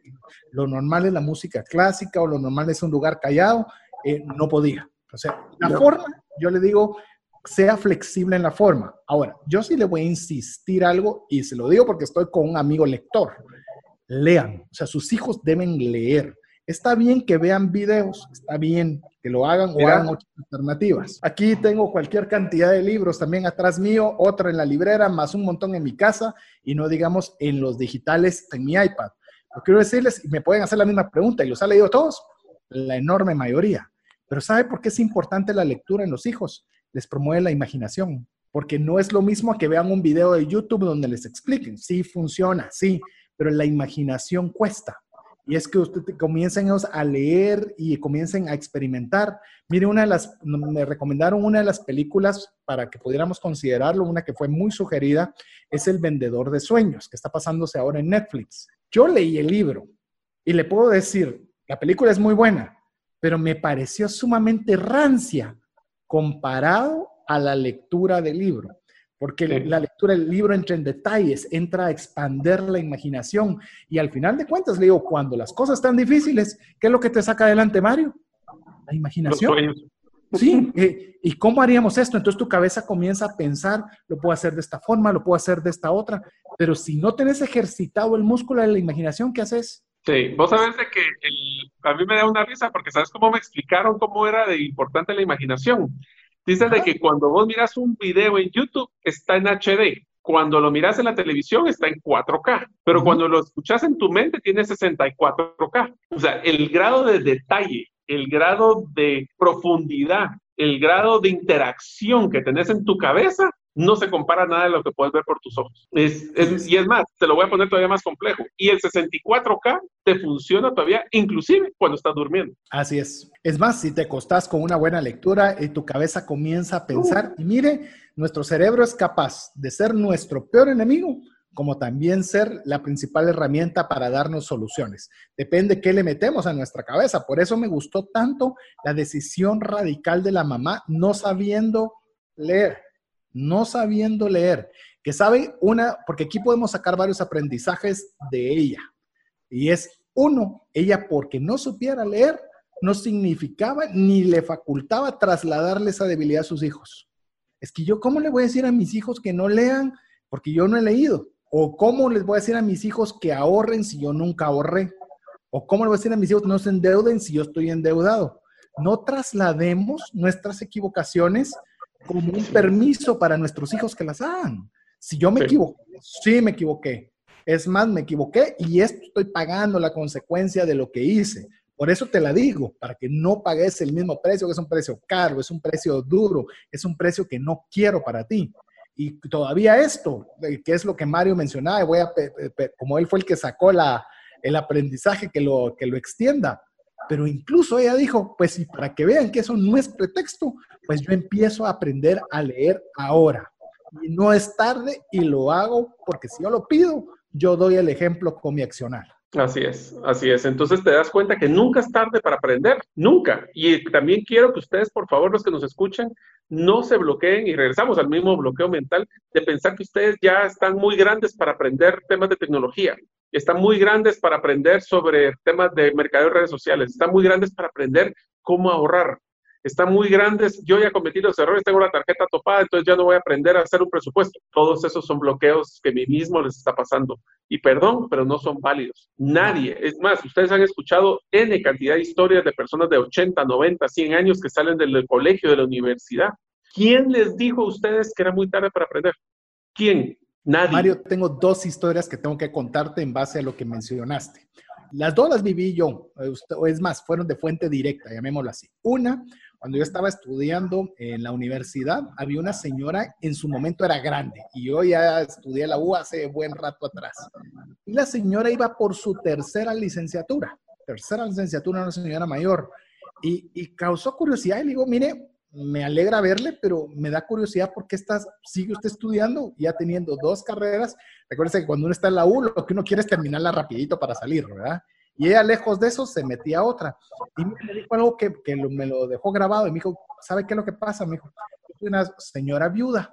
lo normal es la música clásica o lo normal es un lugar callado. Eh, no podía. O sea, la forma, yo le digo, sea flexible en la forma. Ahora, yo sí le voy a insistir algo y se lo digo porque estoy con un amigo lector. Lean, o sea, sus hijos deben leer. Está bien que vean videos, está bien que lo hagan o hagan otras alternativas. Aquí tengo cualquier cantidad de libros también atrás mío, otra en la librera, más un montón en mi casa y no digamos en los digitales en mi iPad. Lo quiero decirles, y me pueden hacer la misma pregunta, y los ha leído todos, la enorme mayoría. Pero ¿sabe por qué es importante la lectura en los hijos? Les promueve la imaginación, porque no es lo mismo que vean un video de YouTube donde les expliquen. Sí, funciona, sí, pero la imaginación cuesta. Y es que ustedes comiencen a leer y comiencen a experimentar. Mire, una de las, me recomendaron una de las películas para que pudiéramos considerarlo, una que fue muy sugerida, es El Vendedor de Sueños, que está pasándose ahora en Netflix. Yo leí el libro y le puedo decir, la película es muy buena, pero me pareció sumamente rancia comparado a la lectura del libro porque la lectura del libro entra en detalles, entra a expander la imaginación y al final de cuentas, le digo, cuando las cosas están difíciles, ¿qué es lo que te saca adelante, Mario? La imaginación. Sí, eh, ¿y cómo haríamos esto? Entonces tu cabeza comienza a pensar, lo puedo hacer de esta forma, lo puedo hacer de esta otra, pero si no tenés ejercitado el músculo de la imaginación, ¿qué haces? Sí, vos sabés de que a mí me da una risa porque sabes cómo me explicaron cómo era de importante la imaginación. Dicen de que cuando vos miras un video en YouTube está en HD, cuando lo miras en la televisión está en 4K, pero cuando lo escuchas en tu mente tiene 64K. O sea, el grado de detalle, el grado de profundidad, el grado de interacción que tenés en tu cabeza no se compara nada de lo que puedes ver por tus ojos. Es, y es más, te lo voy a poner todavía más complejo. Y el 64K te funciona todavía, inclusive cuando estás durmiendo. Así es. Es más, si te acostás con una buena lectura y tu cabeza comienza a pensar, y mire, nuestro cerebro es capaz de ser nuestro peor enemigo como también ser la principal herramienta para darnos soluciones. Depende qué le metemos a nuestra cabeza. Por eso me gustó tanto la decisión radical de la mamá no sabiendo leer no sabiendo leer, que sabe una, porque aquí podemos sacar varios aprendizajes de ella. Y es uno, ella porque no supiera leer, no significaba ni le facultaba trasladarle esa debilidad a sus hijos. Es que yo, ¿cómo le voy a decir a mis hijos que no lean porque yo no he leído? ¿O cómo les voy a decir a mis hijos que ahorren si yo nunca ahorré? ¿O cómo le voy a decir a mis hijos que no se endeuden si yo estoy endeudado? No traslademos nuestras equivocaciones como un permiso para nuestros hijos que las hagan. Si yo me equivoqué, sí me equivoqué. Es más, me equivoqué y estoy pagando la consecuencia de lo que hice. Por eso te la digo, para que no pagues el mismo precio, que es un precio caro, es un precio duro, es un precio que no quiero para ti. Y todavía esto, eh, que es lo que Mario mencionaba, voy a, como él fue el que sacó la, el aprendizaje, que lo, que lo extienda. Pero incluso ella dijo, pues y para que vean que eso no es pretexto, pues yo empiezo a aprender a leer ahora. Y no es tarde y lo hago porque si yo lo pido, yo doy el ejemplo con mi accionar. Así es, así es. Entonces te das cuenta que nunca es tarde para aprender, nunca. Y también quiero que ustedes, por favor, los que nos escuchan, no se bloqueen y regresamos al mismo bloqueo mental de pensar que ustedes ya están muy grandes para aprender temas de tecnología están muy grandes para aprender sobre temas de mercado de redes sociales, están muy grandes para aprender cómo ahorrar, están muy grandes, yo ya cometí los errores, tengo la tarjeta topada, entonces ya no voy a aprender a hacer un presupuesto. Todos esos son bloqueos que a mí mismo les está pasando. Y perdón, pero no son válidos. Nadie, es más, ustedes han escuchado N cantidad de historias de personas de 80, 90, 100 años que salen del colegio, de la universidad. ¿Quién les dijo a ustedes que era muy tarde para aprender? ¿Quién? Mario, tengo dos historias que tengo que contarte en base a lo que mencionaste. Las dos las viví yo, o es más, fueron de fuente directa, llamémoslo así. Una, cuando yo estaba estudiando en la universidad, había una señora, en su momento era grande, y yo ya estudié la U hace buen rato atrás. Y la señora iba por su tercera licenciatura, tercera licenciatura, una señora mayor, y, y causó curiosidad. Y le digo, mire, me alegra verle, pero me da curiosidad por qué estás, sigue usted estudiando, ya teniendo dos carreras. Recuerde que cuando uno está en la U, lo que uno quiere es terminarla rapidito para salir, ¿verdad? Y ella, lejos de eso, se metía a otra. Y me dijo algo que, que me lo dejó grabado. Y me dijo, ¿sabe qué es lo que pasa? Me dijo, yo soy una señora viuda.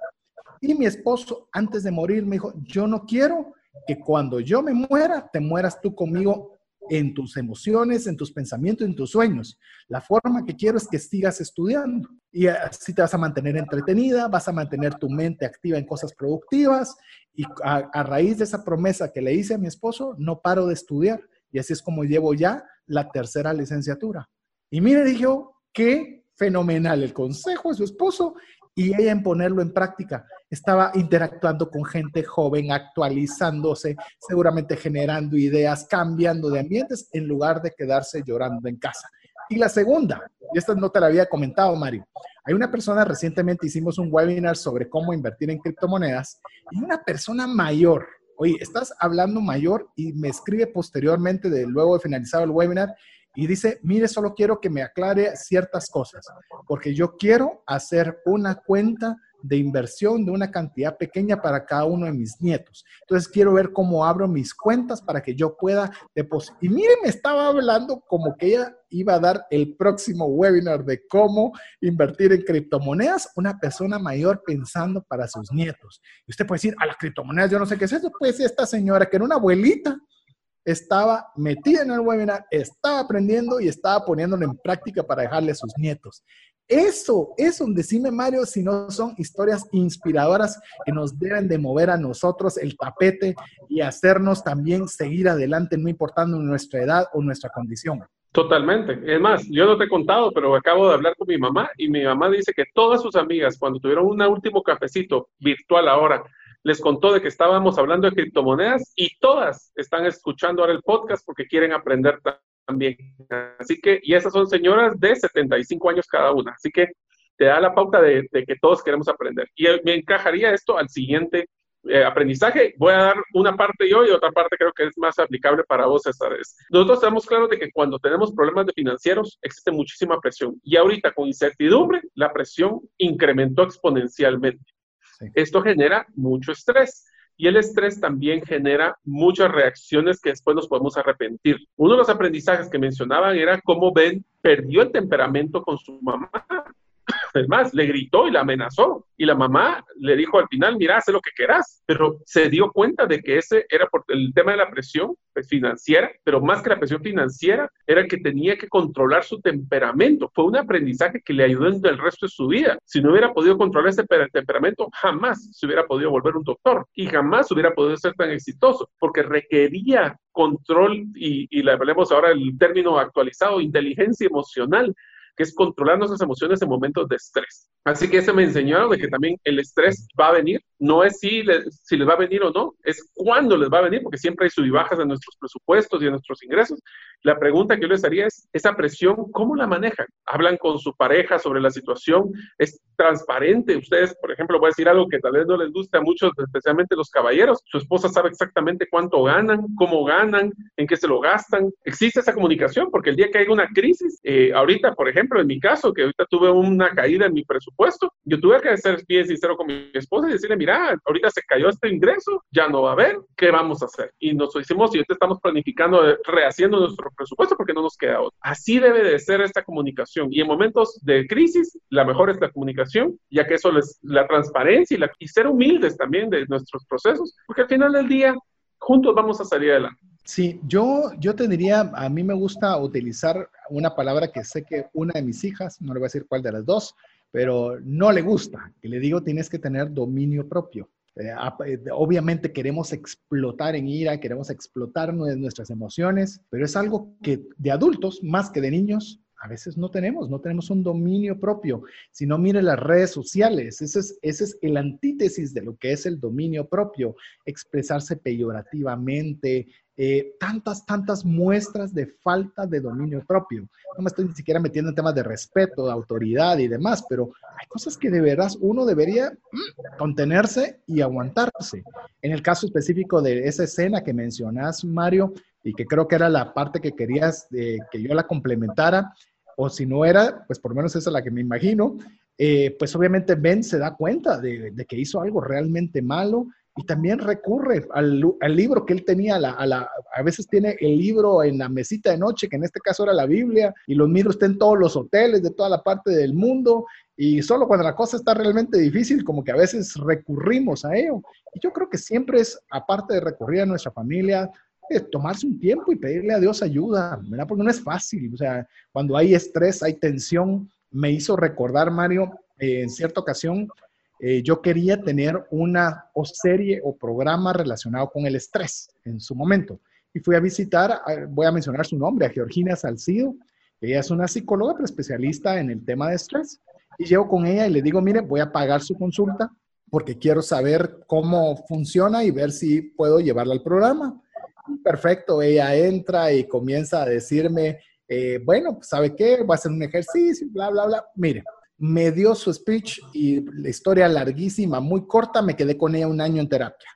Y mi esposo, antes de morir, me dijo, yo no quiero que cuando yo me muera, te mueras tú conmigo en tus emociones, en tus pensamientos, en tus sueños. La forma que quiero es que sigas estudiando y así te vas a mantener entretenida, vas a mantener tu mente activa en cosas productivas y a, raíz de esa promesa que le hice a mi esposo, no paro de estudiar y así es como llevo ya la tercera licenciatura. Y mire, dijo, qué fenomenal el consejo de su esposo y ella en ponerlo en práctica. Estaba interactuando con gente joven, actualizándose, seguramente generando ideas, cambiando de ambientes en lugar de quedarse llorando en casa. Y la segunda, y esta no te la había comentado, Mario, hay una persona, recientemente hicimos un webinar sobre cómo invertir en criptomonedas y una persona mayor, oye, estás hablando mayor y me escribe posteriormente, de luego de finalizado el webinar, y dice, mire, solo quiero que me aclare ciertas cosas, porque yo quiero hacer una cuenta de inversión de una cantidad pequeña para cada uno de mis nietos. Entonces quiero ver cómo abro mis cuentas para que yo pueda depositar. Y mire, me estaba hablando como que ella iba a dar el próximo webinar de cómo invertir en criptomonedas, una persona mayor pensando para sus nietos. Y usted puede decir, a las criptomonedas yo no sé qué es eso. Pues esta señora que era una abuelita estaba metida en el webinar, estaba aprendiendo y estaba poniéndolo en práctica para dejarle a sus nietos. Eso, eso, decime Mario, si no son historias inspiradoras que nos deben de mover a nosotros el tapete y hacernos también seguir adelante, no importando nuestra edad o nuestra condición. Totalmente. Es más, yo no te he contado, pero acabo de hablar con mi mamá y mi mamá dice que todas sus amigas, cuando tuvieron un último cafecito virtual ahora, les contó de que estábamos hablando de criptomonedas y todas están escuchando ahora el podcast porque quieren aprender también. Así que, y esas son señoras de 75 años cada una. Así que te da la pauta de, que todos queremos aprender. Y me encajaría esto al siguiente eh, aprendizaje. Voy a dar una parte yo y otra parte creo que es más aplicable para vos, César. Nosotros estamos claros de que cuando tenemos problemas de financieros existe muchísima presión. Y ahorita con incertidumbre, la presión incrementó exponencialmente. Esto genera mucho estrés. Y el estrés también genera muchas reacciones que después nos podemos arrepentir. Uno de los aprendizajes que mencionaban era cómo Ben perdió el temperamento con su mamá. Es más, le gritó y la amenazó. Y la mamá le dijo al final, mira, haz lo que quieras. Pero se dio cuenta de que ese era el tema de la presión pues, financiera, pero más que la presión financiera, era que tenía que controlar su temperamento. Fue un aprendizaje que le ayudó en el resto de su vida. Si no hubiera podido controlar ese temperamento, jamás se hubiera podido volver un doctor y jamás hubiera podido ser tan exitoso, porque requería control y, y le hablemos ahora el término actualizado, inteligencia emocional que es controlar nuestras emociones en momentos de estrés. Así que ese me enseñaron de que también el estrés va a venir, no es si, si les va a venir o no, es cuándo les va a venir, porque siempre hay sub y bajas en nuestros presupuestos y en nuestros ingresos. La pregunta que yo les haría es, esa presión, ¿cómo la manejan? ¿Hablan con su pareja sobre la situación? ¿Es transparente? Ustedes, por ejemplo, voy a decir algo que tal vez no les guste a muchos, especialmente los caballeros. Su esposa sabe exactamente cuánto ganan, cómo ganan, en qué se lo gastan. Existe esa comunicación, porque el día que haya una crisis, eh, ahorita, por ejemplo, en mi caso, que ahorita tuve una caída en mi presupuesto, yo tuve que ser bien sincero con mi esposa y decirle, mira, ahorita se cayó este ingreso, ya no va a haber, ¿qué vamos a hacer? Y nos hicimos, y ahorita estamos planificando, eh, rehaciendo nuestro presupuesto porque no nos queda otro. Así debe de ser esta comunicación. Y en momentos de crisis, la mejor es la comunicación, ya que eso es la transparencia y, la, y ser humildes también de nuestros procesos, porque al final del día, juntos vamos a salir adelante. Sí, yo, yo te diría, a mí me gusta utilizar una palabra que sé que una de mis hijas, no le voy a decir cuál de las dos, pero no le gusta. Y le digo, tienes que tener dominio propio. Eh, eh, obviamente queremos explotar en ira, queremos explotar nuestras emociones, pero es algo que de adultos, más que de niños, a veces no tenemos, no tenemos un dominio propio. Si no, mire las redes sociales, ese es, ese es el antítesis de lo que es el dominio propio, expresarse peyorativamente, eh, tantas, tantas muestras de falta de dominio propio. No me estoy ni siquiera metiendo en temas de respeto, de autoridad y demás, pero hay cosas que de veras uno debería mm, contenerse y aguantarse. En el caso específico de esa escena que mencionas, Mario, y que creo que era la parte que querías eh, que yo la complementara, o si no era, pues por lo menos esa es la que me imagino, eh, pues obviamente Ben se da cuenta de, que hizo algo realmente malo y también recurre al, libro que él tenía, a, la, a, veces tiene el libro en la mesita de noche, que en este caso era la Biblia, y los libros están en todos los hoteles de toda la parte del mundo, y solo cuando la cosa está realmente difícil, como que a veces recurrimos a ello. Y yo creo que siempre es, aparte de recurrir a nuestra familia, tomarse un tiempo y pedirle a Dios ayuda, ¿verdad? Porque no es fácil, o sea, cuando hay estrés, hay tensión, me hizo recordar, Mario, eh, en cierta ocasión, eh, yo quería tener una o serie o programa relacionado con el estrés en su momento. y fui a visitar, voy a mencionar su nombre, a Georgina Salcido. Ella es una psicóloga, pero especialista en el tema de estrés. Y llego con ella y le digo, mire, voy a pagar su consulta porque quiero saber cómo funciona y ver si puedo llevarla al programa. Perfecto, ella entra y comienza a decirme, eh, bueno, pues, ¿sabe qué? Va a hacer un ejercicio, bla, bla, bla. Mire, me dio su speech y la historia larguísima, muy corta, me quedé con ella un año en terapia.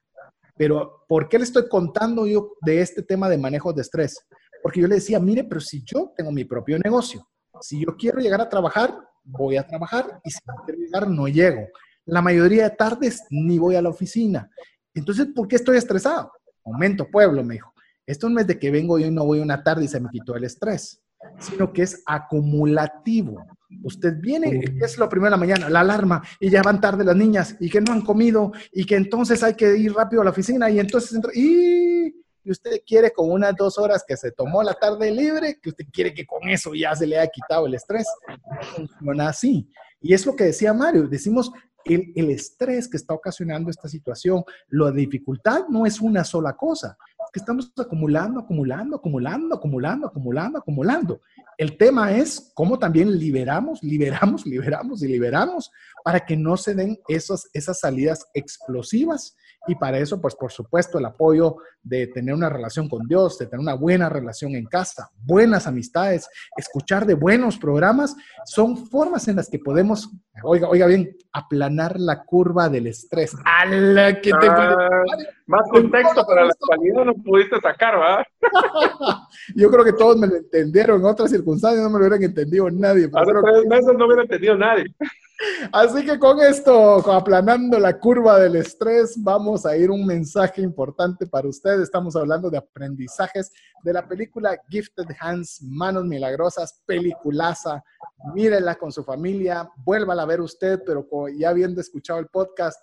Pero, ¿por qué le estoy contando yo de este tema de manejo de estrés? Porque yo le decía, mire, pero si yo tengo mi propio negocio, si yo quiero llegar a trabajar, voy a trabajar y si no quiero llegar, no llego. La mayoría de tardes ni voy a la oficina. Entonces, ¿por qué estoy estresado? Momento, pueblo, me dijo. Esto no es de que vengo yo y no voy una tarde y se me quitó el estrés, sino que es acumulativo. Usted viene, es lo primero de la mañana, la alarma, y ya van tarde las niñas, y que no han comido, y que entonces hay que ir rápido a la oficina, y entonces entra, y, usted quiere con unas dos horas que se tomó la tarde libre, que usted quiere que con eso ya se le haya quitado el estrés. funciona así. Y es lo que decía Mario, decimos, el, estrés que está ocasionando esta situación, la dificultad no es una sola cosa, que estamos acumulando, acumulando, acumulando, acumulando, acumulando, acumulando. El tema es cómo también liberamos, liberamos, liberamos y liberamos para que no se den esos, esas salidas explosivas. Y para eso, pues por supuesto, el apoyo de tener una relación con Dios, de tener una buena relación en casa, buenas amistades, escuchar de buenos programas, son formas en las que podemos, oiga, oiga bien, aplanar la curva del estrés. ¡Ala, que te ah, más contexto para la actualidad no pudiste sacar, ¿verdad? Yo creo que todos me lo entendieron. En otras circunstancias no me lo hubieran entendido nadie. Hace tres meses no hubiera entendido nadie. Así que con esto, aplanando la curva del estrés, vamos a ir un mensaje importante para ustedes. Estamos hablando de aprendizajes de la película Gifted Hands, Manos Milagrosas, peliculaza. Mírela con su familia, vuélvala a ver usted, pero ya habiendo escuchado el podcast,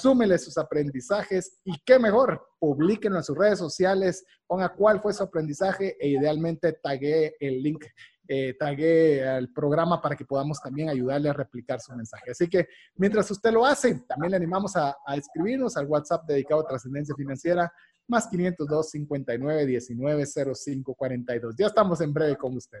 súmele sus aprendizajes y qué mejor, publíquenlo en sus redes sociales, ponga cuál fue su aprendizaje e idealmente tague el link eh, tagué al programa para que podamos también ayudarle a replicar su mensaje. Así que mientras usted lo hace, también le animamos a, escribirnos al WhatsApp dedicado a trascendencia financiera, más 502 59 19 05 42. Ya estamos en breve con usted.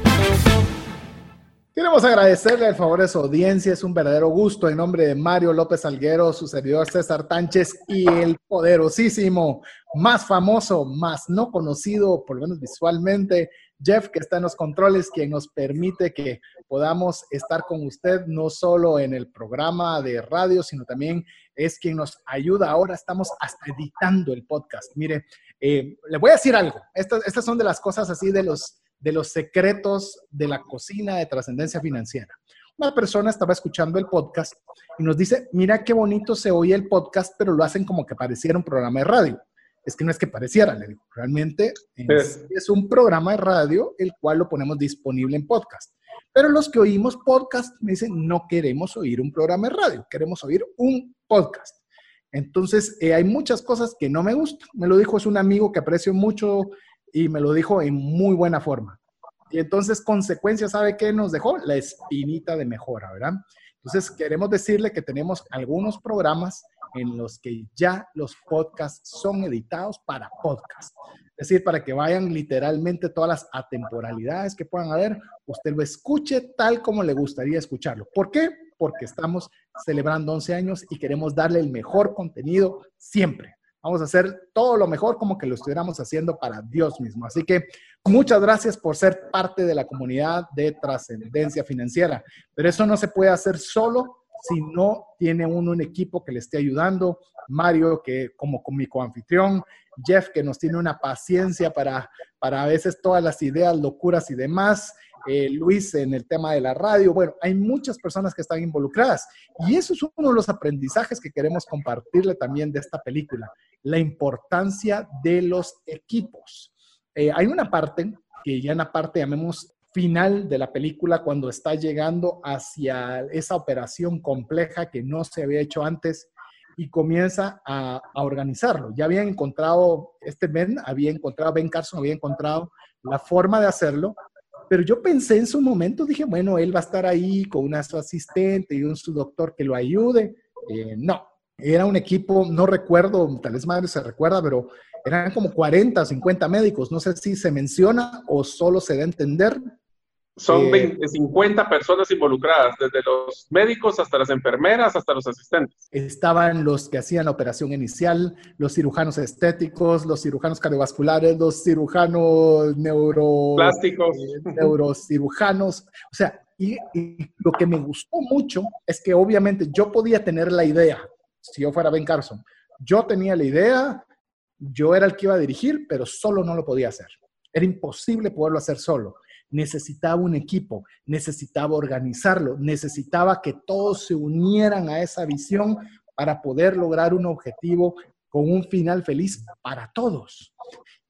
Queremos agradecerle el favor de su audiencia. Es un verdadero gusto en nombre de Mario López Alguero, su servidor César Tánchez y el poderosísimo, más famoso, más no conocido, por lo menos visualmente, Jeff, que está en los controles, quien nos permite que podamos estar con usted no solo en el programa de radio, sino también es quien nos ayuda. Ahora estamos hasta editando el podcast. Mire, eh, le voy a decir algo. Estas, estas son de las cosas así de los de los secretos de la cocina de trascendencia financiera. Una persona estaba escuchando el podcast y nos dice, mira qué bonito se oye el podcast, pero lo hacen como que pareciera un programa de radio. Es que no es que pareciera, le digo, realmente es, es un programa de radio el cual lo ponemos disponible en podcast. Pero los que oímos podcast me dicen, no queremos oír un programa de radio, queremos oír un podcast. Entonces, eh, hay muchas cosas que no me gustan. Me lo dijo, es un amigo que aprecio mucho y me lo dijo en muy buena forma. Y entonces, consecuencia, ¿sabe qué nos dejó? La espinita de mejora, ¿verdad? Entonces, queremos decirle que tenemos algunos programas en los que ya los podcasts son editados para podcast. Es decir, para que vayan literalmente todas las atemporalidades que puedan haber, usted lo escuche tal como le gustaría escucharlo. ¿Por qué? Porque estamos celebrando 11 años y queremos darle el mejor contenido siempre. Vamos a hacer todo lo mejor como que lo estuviéramos haciendo para Dios mismo. Así que muchas gracias por ser parte de la comunidad de trascendencia financiera, pero eso no se puede hacer solo si no tiene uno un equipo que le esté ayudando, Mario, que como con mi coanfitrión, Jeff, que nos tiene una paciencia para, para a veces todas las ideas, locuras y demás, eh, Luis en el tema de la radio. Bueno, hay muchas personas que están involucradas y eso es uno de los aprendizajes que queremos compartirle también de esta película, la importancia de los equipos. Eh, hay una parte que ya en la parte, llamemos final de la película, cuando está llegando hacia esa operación compleja que no se había hecho antes y comienza a, organizarlo. Ya había encontrado, este Ben había encontrado, Ben Carson había encontrado la forma de hacerlo, pero yo pensé en su momento, dije, bueno, él va a estar ahí con una su asistente y un su doctor que lo ayude. Eh, no, era un equipo, no recuerdo, tal vez madre se recuerda, pero eran como 40 o 50 médicos. No sé si se menciona o solo se da a entender, son 20, eh, 50 personas involucradas, desde los médicos hasta las enfermeras, hasta los asistentes. Estaban los que hacían la operación inicial, los cirujanos estéticos, los cirujanos cardiovasculares, los cirujanos neuro... Plásticos. Eh, neurocirujanos. O sea, y, y, lo que me gustó mucho es que obviamente yo podía tener la idea, si yo fuera Ben Carson, yo tenía la idea, yo era el que iba a dirigir, pero solo no lo podía hacer. Era imposible poderlo hacer solo necesitaba un equipo, necesitaba organizarlo, necesitaba que todos se unieran a esa visión para poder lograr un objetivo con un final feliz para todos.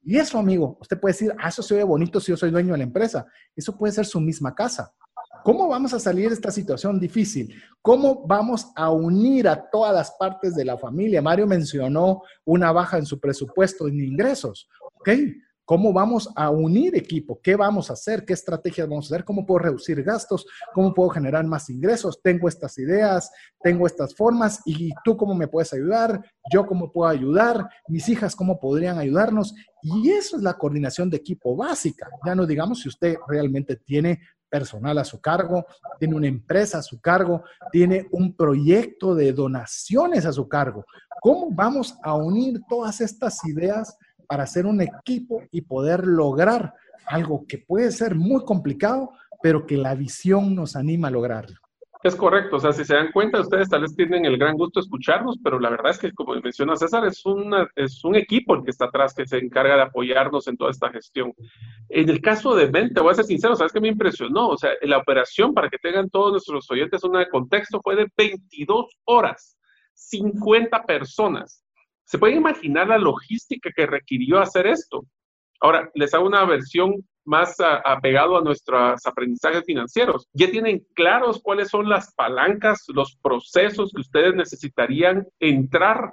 Y eso, amigo, usted puede decir, ah, eso se ve bonito si yo soy dueño de la empresa. Eso puede ser su misma casa. ¿Cómo vamos a salir de esta situación difícil? ¿Cómo vamos a unir a todas las partes de la familia? Mario mencionó una baja en su presupuesto en ingresos. Ok, ¿Cómo vamos a unir equipo? ¿Qué vamos a hacer? ¿Qué estrategias vamos a hacer? ¿Cómo puedo reducir gastos? ¿Cómo puedo generar más ingresos? Tengo estas ideas, tengo estas formas y tú cómo me puedes ayudar, yo cómo puedo ayudar, mis hijas cómo podrían ayudarnos. Y eso es la coordinación de equipo básica. Ya no digamos si usted realmente tiene personal a su cargo, tiene una empresa a su cargo, tiene un proyecto de donaciones a su cargo. ¿Cómo vamos a unir todas estas ideas? para hacer un equipo y poder lograr algo que puede ser muy complicado, pero que la visión nos anima a lograrlo. Es correcto, o sea, si se dan cuenta, ustedes tal vez tienen el gran gusto de escucharnos, pero la verdad es que, como menciona César, es, una, es un equipo el que está atrás que se encarga de apoyarnos en toda esta gestión. En el caso de Ben, te voy a ser sincero, ¿sabes qué me impresionó? O sea, la operación, para que tengan todos nuestros oyentes un contexto, fue de 22 horas, 50 personas. ¿Se puede imaginar la logística que requirió hacer esto? Ahora, les hago una versión más apegado a nuestros aprendizajes financieros. Ya tienen claros cuáles son las palancas, los procesos que ustedes necesitarían entrar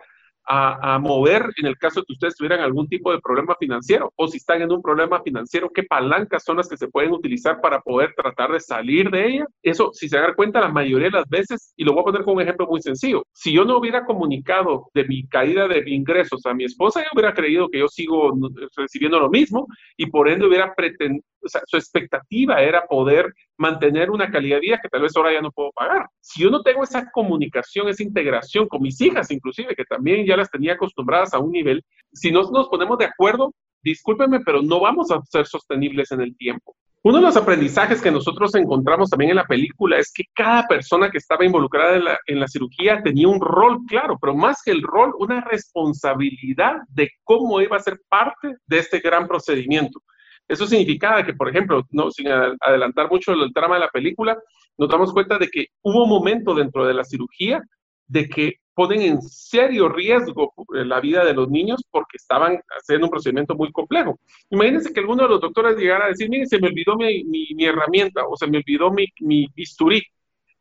a, mover en el caso de que ustedes tuvieran algún tipo de problema financiero o si están en un problema financiero, qué palancas son las que se pueden utilizar para poder tratar de salir de ella. Eso, si se dan cuenta, la mayoría de las veces, y lo voy a poner con un ejemplo muy sencillo, si yo no hubiera comunicado de mi caída de ingresos a mi esposa, ella hubiera creído que yo sigo recibiendo lo mismo y por ende hubiera pretendido, o sea, su expectativa era poder mantener una calidad de vida que tal vez ahora ya no puedo pagar. Si yo no tengo esa comunicación, esa integración con mis hijas, inclusive, que también ya las tenía acostumbradas a un nivel, si no nos ponemos de acuerdo, discúlpenme, pero no vamos a ser sostenibles en el tiempo. Uno de los aprendizajes que nosotros encontramos también en la película es que cada persona que estaba involucrada en la, en la, cirugía tenía un rol claro, pero más que el rol, una responsabilidad de cómo iba a ser parte de este gran procedimiento. Eso significaba que, por ejemplo, no, sin adelantar mucho el trama de la película, nos damos cuenta de que hubo un momento dentro de la cirugía de que ponen en serio riesgo eh, la vida de los niños porque estaban haciendo un procedimiento muy complejo. Imagínense que alguno de los doctores llegara a decir, mire, se me olvidó mi, mi, herramienta o se me olvidó mi, mi bisturí.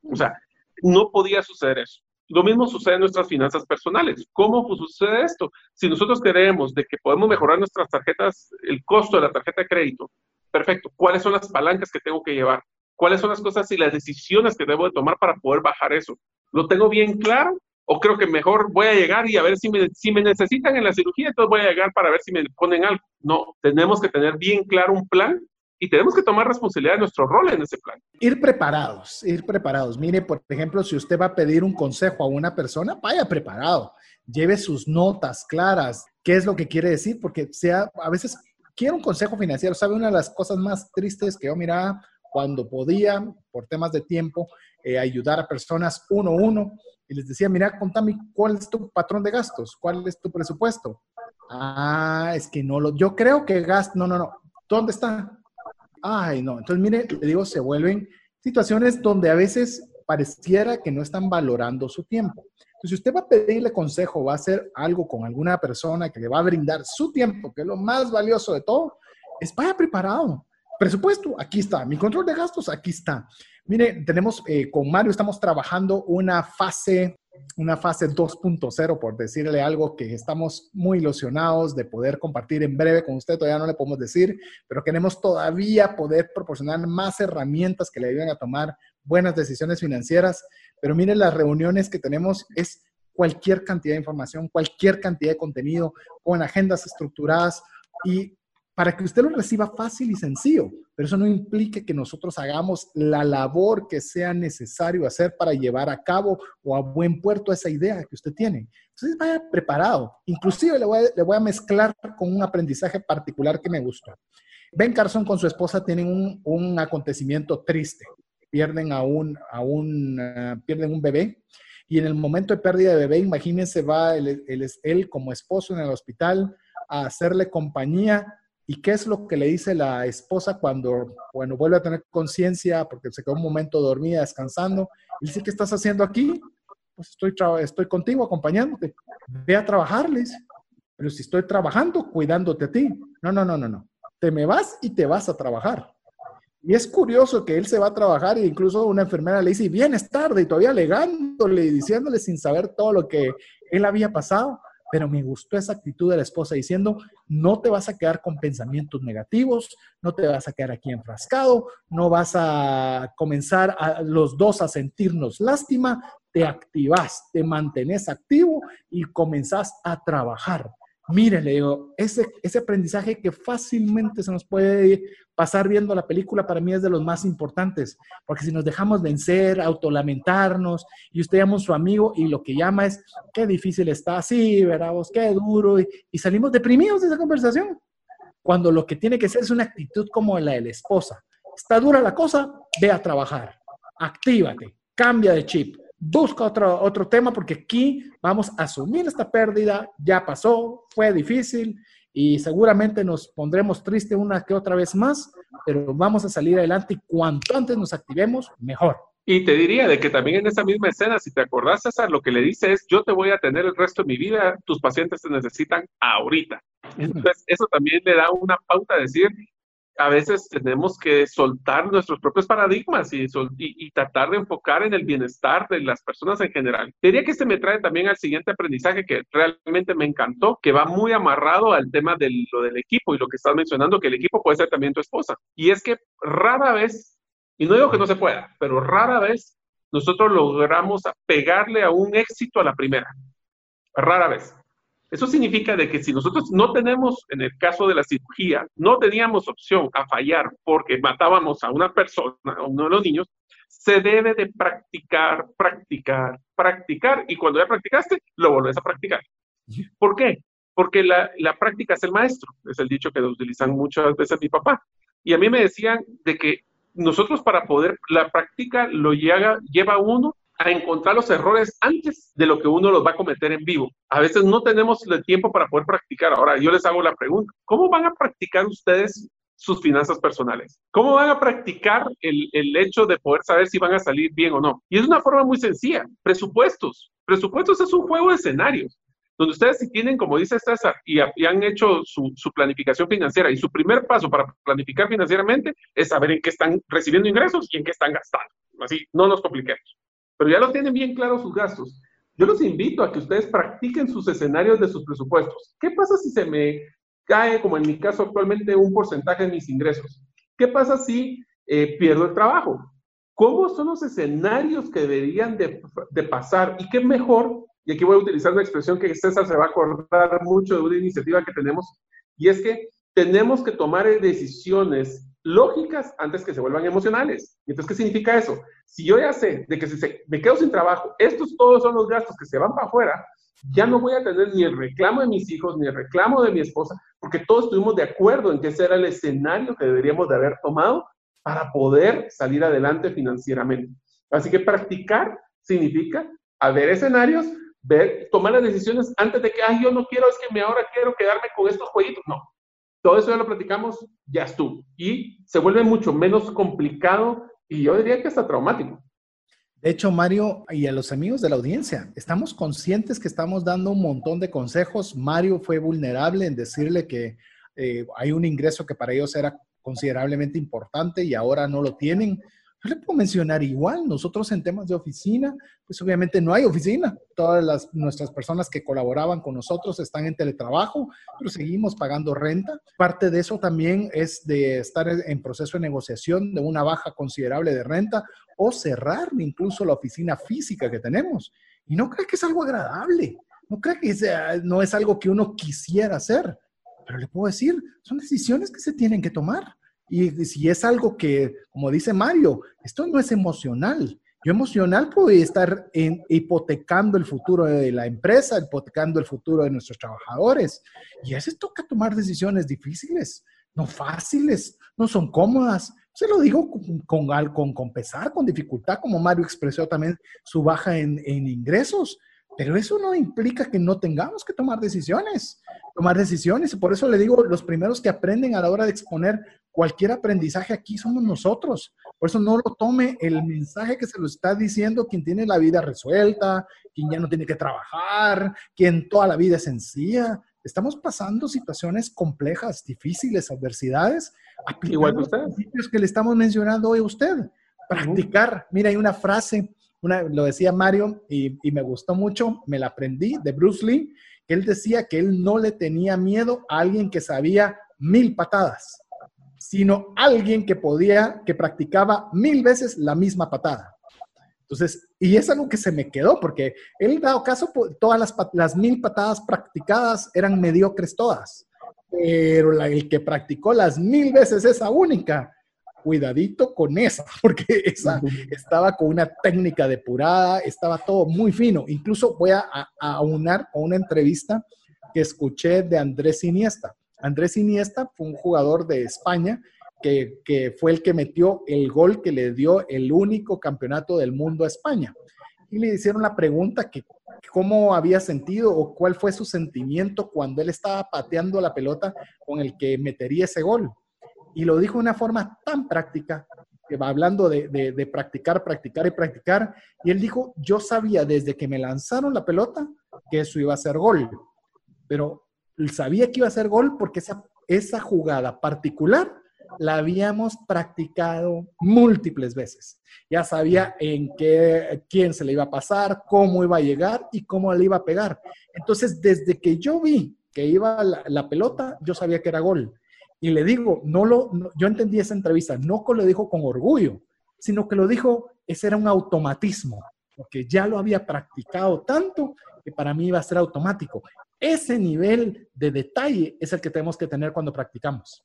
O sea, no podía suceder eso. Lo mismo sucede en nuestras finanzas personales. ¿Cómo sucede esto? Si nosotros creemos de que podemos mejorar nuestras tarjetas, el costo de la tarjeta de crédito, perfecto. ¿Cuáles son las palancas que tengo que llevar? ¿Cuáles son las cosas y las decisiones que debo de tomar para poder bajar eso? ¿Lo tengo bien claro? ¿O creo que mejor voy a llegar y a ver si me, si me necesitan en la cirugía, entonces voy a llegar para ver si me ponen algo? No, tenemos que tener bien claro un plan y tenemos que tomar responsabilidad de nuestro rol en ese plan. Ir preparados, ir preparados. Mire, por ejemplo, si usted va a pedir un consejo a una persona, vaya preparado. lleve sus notas claras, qué es lo que quiere decir, porque sea, a veces quiero un consejo financiero. ¿Sabe? Una de las cosas más tristes que yo miraba cuando podía, por temas de tiempo, eh, ayudar a personas uno a uno, y les decía, mira, contame cuál es tu patrón de gastos, cuál es tu presupuesto. Ah, es que no lo, yo creo que gasto, no, no, no, ¿dónde está? Ay, no, entonces mire, le digo, se vuelven situaciones donde a veces pareciera que no están valorando su tiempo. Entonces, si usted va a pedirle consejo, va a hacer algo con alguna persona que le va a brindar su tiempo, que es lo más valioso de todo, es vaya preparado. Presupuesto, aquí está. Mi control de gastos, aquí está. Mire, tenemos eh, con Mario, estamos trabajando una fase, una fase 2.0, por decirle algo que estamos muy ilusionados de poder compartir en breve con usted. Todavía no le podemos decir, pero queremos todavía poder proporcionar más herramientas que le ayuden a tomar buenas decisiones financieras. Pero mire, las reuniones que tenemos es cualquier cantidad de información, cualquier cantidad de contenido, con agendas estructuradas y para que usted lo reciba fácil y sencillo. Pero eso no implica que nosotros hagamos la labor que sea necesario hacer para llevar a cabo o a buen puerto esa idea que usted tiene. Entonces vaya preparado. Inclusive le voy a, mezclar con un aprendizaje particular que me gusta. Ben Carson con su esposa tienen un, acontecimiento triste pierden a un, a un, eh, pierden un bebé. Y en el momento de pérdida de bebé, imagínense, va él, como esposo en el hospital a hacerle compañía. ¿Y qué es lo que le dice la esposa cuando, bueno, vuelve a tener conciencia porque se quedó un momento dormida, descansando? Y dice, ¿qué estás haciendo aquí? Pues estoy, estoy contigo, acompañándote. Ve a trabajar, le dice. Pero si estoy trabajando, cuidándote a ti. No, no, no, no, no. Te me vas y te vas a trabajar. Y es curioso que él se va a trabajar e incluso una enfermera le dice, vienes tarde y todavía alegándole y diciéndole sin saber todo lo que él había pasado. Pero me gustó esa actitud de la esposa diciendo, no te vas a quedar con pensamientos negativos, no te vas a quedar aquí enfrascado, no vas a comenzar a los dos a sentirnos lástima, te activas, te mantenés activo y comenzás a trabajar. Mire, le digo, ese, ese aprendizaje que fácilmente se nos puede pasar viendo la película para mí es de los más importantes, porque si nos dejamos vencer, autolamentarnos, y usted llama a su amigo y lo que llama es, qué difícil está, sí. Vos, qué duro, y, y salimos deprimidos de esa conversación, cuando lo que tiene que ser es una actitud como la de la esposa. Está dura la cosa, ve a trabajar, actívate, cambia de chip, busca otro, otro tema porque aquí vamos a asumir esta pérdida, ya pasó, fue difícil y seguramente nos pondremos triste una que otra vez más, pero vamos a salir adelante y cuanto antes nos activemos, mejor. Y te diría de que también en esa misma escena, si te acordás, César, lo que le dice es, yo te voy a tener el resto de mi vida, tus pacientes te necesitan ahorita. Entonces, eso también le da una pauta a decir, a veces tenemos que soltar nuestros propios paradigmas y, y, tratar de enfocar en el bienestar de las personas en general. Diría que este me trae también al siguiente aprendizaje que realmente me encantó, que va muy amarrado al tema de lo del equipo y lo que estás mencionando, que el equipo puede ser también tu esposa. Y es que rara vez, y no digo que no se pueda, pero rara vez nosotros logramos pegarle a un éxito a la primera. Rara vez. Eso significa de que si nosotros no tenemos, en el caso de la cirugía, no teníamos opción a fallar porque matábamos a una persona, a uno de los niños, se debe de practicar, practicar, practicar y cuando ya practicaste, lo volvés a practicar. ¿Por qué? Porque la, la práctica es el maestro, es el dicho que utilizan muchas veces mi papá. Y a mí me decían de que nosotros para poder, la práctica lo lleva, lleva uno a encontrar los errores antes de lo que uno los va a cometer en vivo. A veces no tenemos el tiempo para poder practicar. Ahora, yo les hago la pregunta, ¿cómo van a practicar ustedes sus finanzas personales? ¿Cómo van a practicar el, el hecho de poder saber si van a salir bien o no? Y es una forma muy sencilla, presupuestos. Presupuestos es un juego de escenarios donde ustedes si tienen, como dice César, y, y han hecho su, su, planificación financiera, y su primer paso para planificar financieramente es saber en qué están recibiendo ingresos y en qué están gastando. Así, no nos compliquemos pero ya lo tienen bien claros sus gastos. Yo los invito a que ustedes practiquen sus escenarios de sus presupuestos. ¿Qué pasa si se me cae, como en mi caso actualmente, un porcentaje de mis ingresos? ¿Qué pasa si eh, pierdo el trabajo? ¿Cómo son los escenarios que deberían de, de, pasar? Y qué mejor, y aquí voy a utilizar una expresión que César se va a acordar mucho de una iniciativa que tenemos, y es que tenemos que tomar decisiones lógicas antes que se vuelvan emocionales. ¿Y entonces qué significa eso? Si yo ya sé de que si me quedo sin trabajo, estos todos son los gastos que se van para afuera, ya no voy a tener ni el reclamo de mis hijos, ni el reclamo de mi esposa, porque todos estuvimos de acuerdo en que ese era el escenario que deberíamos de haber tomado para poder salir adelante financieramente. Así que practicar significa haber escenarios, ver, tomar las decisiones antes de que, ay, yo no quiero, es que me ahora quiero quedarme con estos jueguitos. No, todo eso ya lo platicamos, ya estuvo. Y se vuelve mucho menos complicado y yo diría que hasta traumático. De hecho, Mario y a los amigos de la audiencia, estamos conscientes que estamos dando un montón de consejos. Mario fue vulnerable en decirle que eh, hay un ingreso que para ellos era considerablemente importante y ahora no lo tienen. Yo le puedo mencionar igual, nosotros en temas de oficina, pues obviamente no hay oficina. Todas las, nuestras personas que colaboraban con nosotros están en teletrabajo, pero seguimos pagando renta. Parte de eso también es de estar en proceso de negociación de una baja considerable de renta o cerrar incluso la oficina física que tenemos. Y no creo que es algo agradable, no creo que sea, no es algo que uno quisiera hacer, pero le puedo decir, son decisiones que se tienen que tomar. Y si es algo que, como dice Mario, esto no es emocional. Yo emocional puedo estar en, hipotecando el futuro de la empresa, hipotecando el futuro de nuestros trabajadores. Y a veces toca tomar decisiones difíciles, no fáciles, no son cómodas. Se lo digo con, con, con, pesar, con dificultad, como Mario expresó también su baja en, en ingresos. Pero eso no implica que no tengamos que tomar decisiones, tomar decisiones. Por eso le digo, los primeros que aprenden a la hora de exponer cualquier aprendizaje aquí somos nosotros. Por eso no lo tome el mensaje que se lo está diciendo quien tiene la vida resuelta, quien ya no tiene que trabajar, quien toda la vida es sencilla. Estamos pasando situaciones complejas, difíciles, adversidades. Igual que usted. Los principios que le estamos mencionando hoy a usted. Practicar. Mira, hay una frase lo decía Mario y, me gustó mucho, me la aprendí de Bruce Lee, él decía que él no le tenía miedo a alguien que sabía mil patadas, sino alguien que podía, que practicaba mil veces la misma patada. Entonces, y es algo que se me quedó, porque él, dado caso, todas las, las mil patadas practicadas eran mediocres todas, pero la, el que practicó las mil veces esa única, cuidadito con esa, porque esa estaba con una técnica depurada, estaba todo muy fino. Incluso voy a, aunar con una entrevista que escuché de Andrés Iniesta. Andrés Iniesta fue un jugador de España que, fue el que metió el gol que le dio el único campeonato del mundo a España. Y le hicieron la pregunta que cómo había sentido o cuál fue su sentimiento cuando él estaba pateando la pelota con el que metería ese gol y lo dijo de una forma tan práctica, que va hablando de, de, practicar, practicar y practicar, y él dijo, yo sabía desde que me lanzaron la pelota que eso iba a ser gol, pero sabía que iba a ser gol porque esa, esa jugada particular la habíamos practicado múltiples veces. Ya sabía en qué, quién se le iba a pasar, cómo iba a llegar y cómo le iba a pegar. Entonces, desde que yo vi que iba la, pelota, yo sabía que era gol. Y le digo, no lo, yo entendí esa entrevista, no lo dijo con orgullo, sino que lo dijo, ese era un automatismo, porque ya lo había practicado tanto que para mí iba a ser automático. Ese nivel de detalle es el que tenemos que tener cuando practicamos.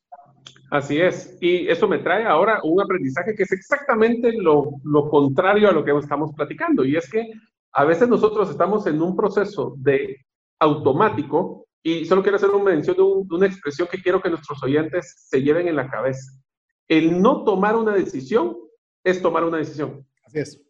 Así es. Y eso me trae ahora un aprendizaje que es exactamente lo, lo contrario a lo que estamos platicando. Y es que a veces nosotros estamos en un proceso de automático y solo quiero hacer una mención de, una expresión que quiero que nuestros oyentes se lleven en la cabeza. El no tomar una decisión es tomar una decisión. Así es.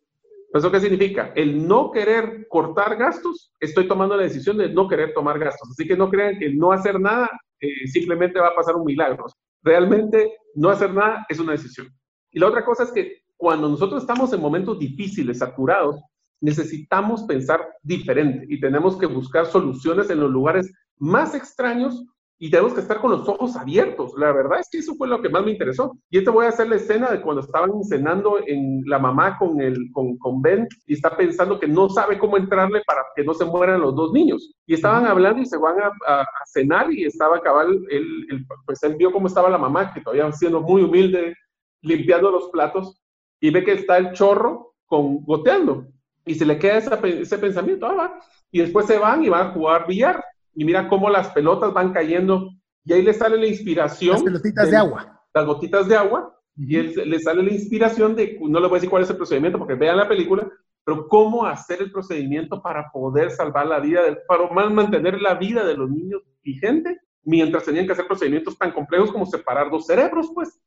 ¿Eso qué significa? El no querer cortar gastos, estoy tomando la decisión de no querer tomar gastos. Así que no crean que no hacer nada eh, simplemente va a pasar un milagro. Realmente no hacer nada es una decisión. Y la otra cosa es que cuando nosotros estamos en momentos difíciles, saturados, necesitamos pensar diferente y tenemos que buscar soluciones en los lugares más extraños y tenemos que estar con los ojos abiertos. La verdad es que eso fue lo que más me interesó. Y te voy a hacer la escena de cuando estaban cenando en la mamá con, el, con, con Ben y está pensando que no sabe cómo entrarle para que no se mueran los dos niños. Y estaban hablando y se van a, cenar y estaba cabal, él, pues él vio cómo estaba la mamá, que todavía siendo muy humilde, limpiando los platos y ve que está el chorro con, goteando. Y se le queda ese pensamiento, ah, va. Y después se van y van a jugar billar y mira cómo las pelotas van cayendo y ahí le sale la inspiración. Las pelotitas de, agua. las gotitas de agua y él, le sale la inspiración de, no le voy a decir cuál es el procedimiento porque vean la película, pero cómo hacer el procedimiento para poder salvar la vida, para mantener la vida de los niños vigente, mientras tenían que hacer procedimientos tan complejos como separar dos cerebros, pues.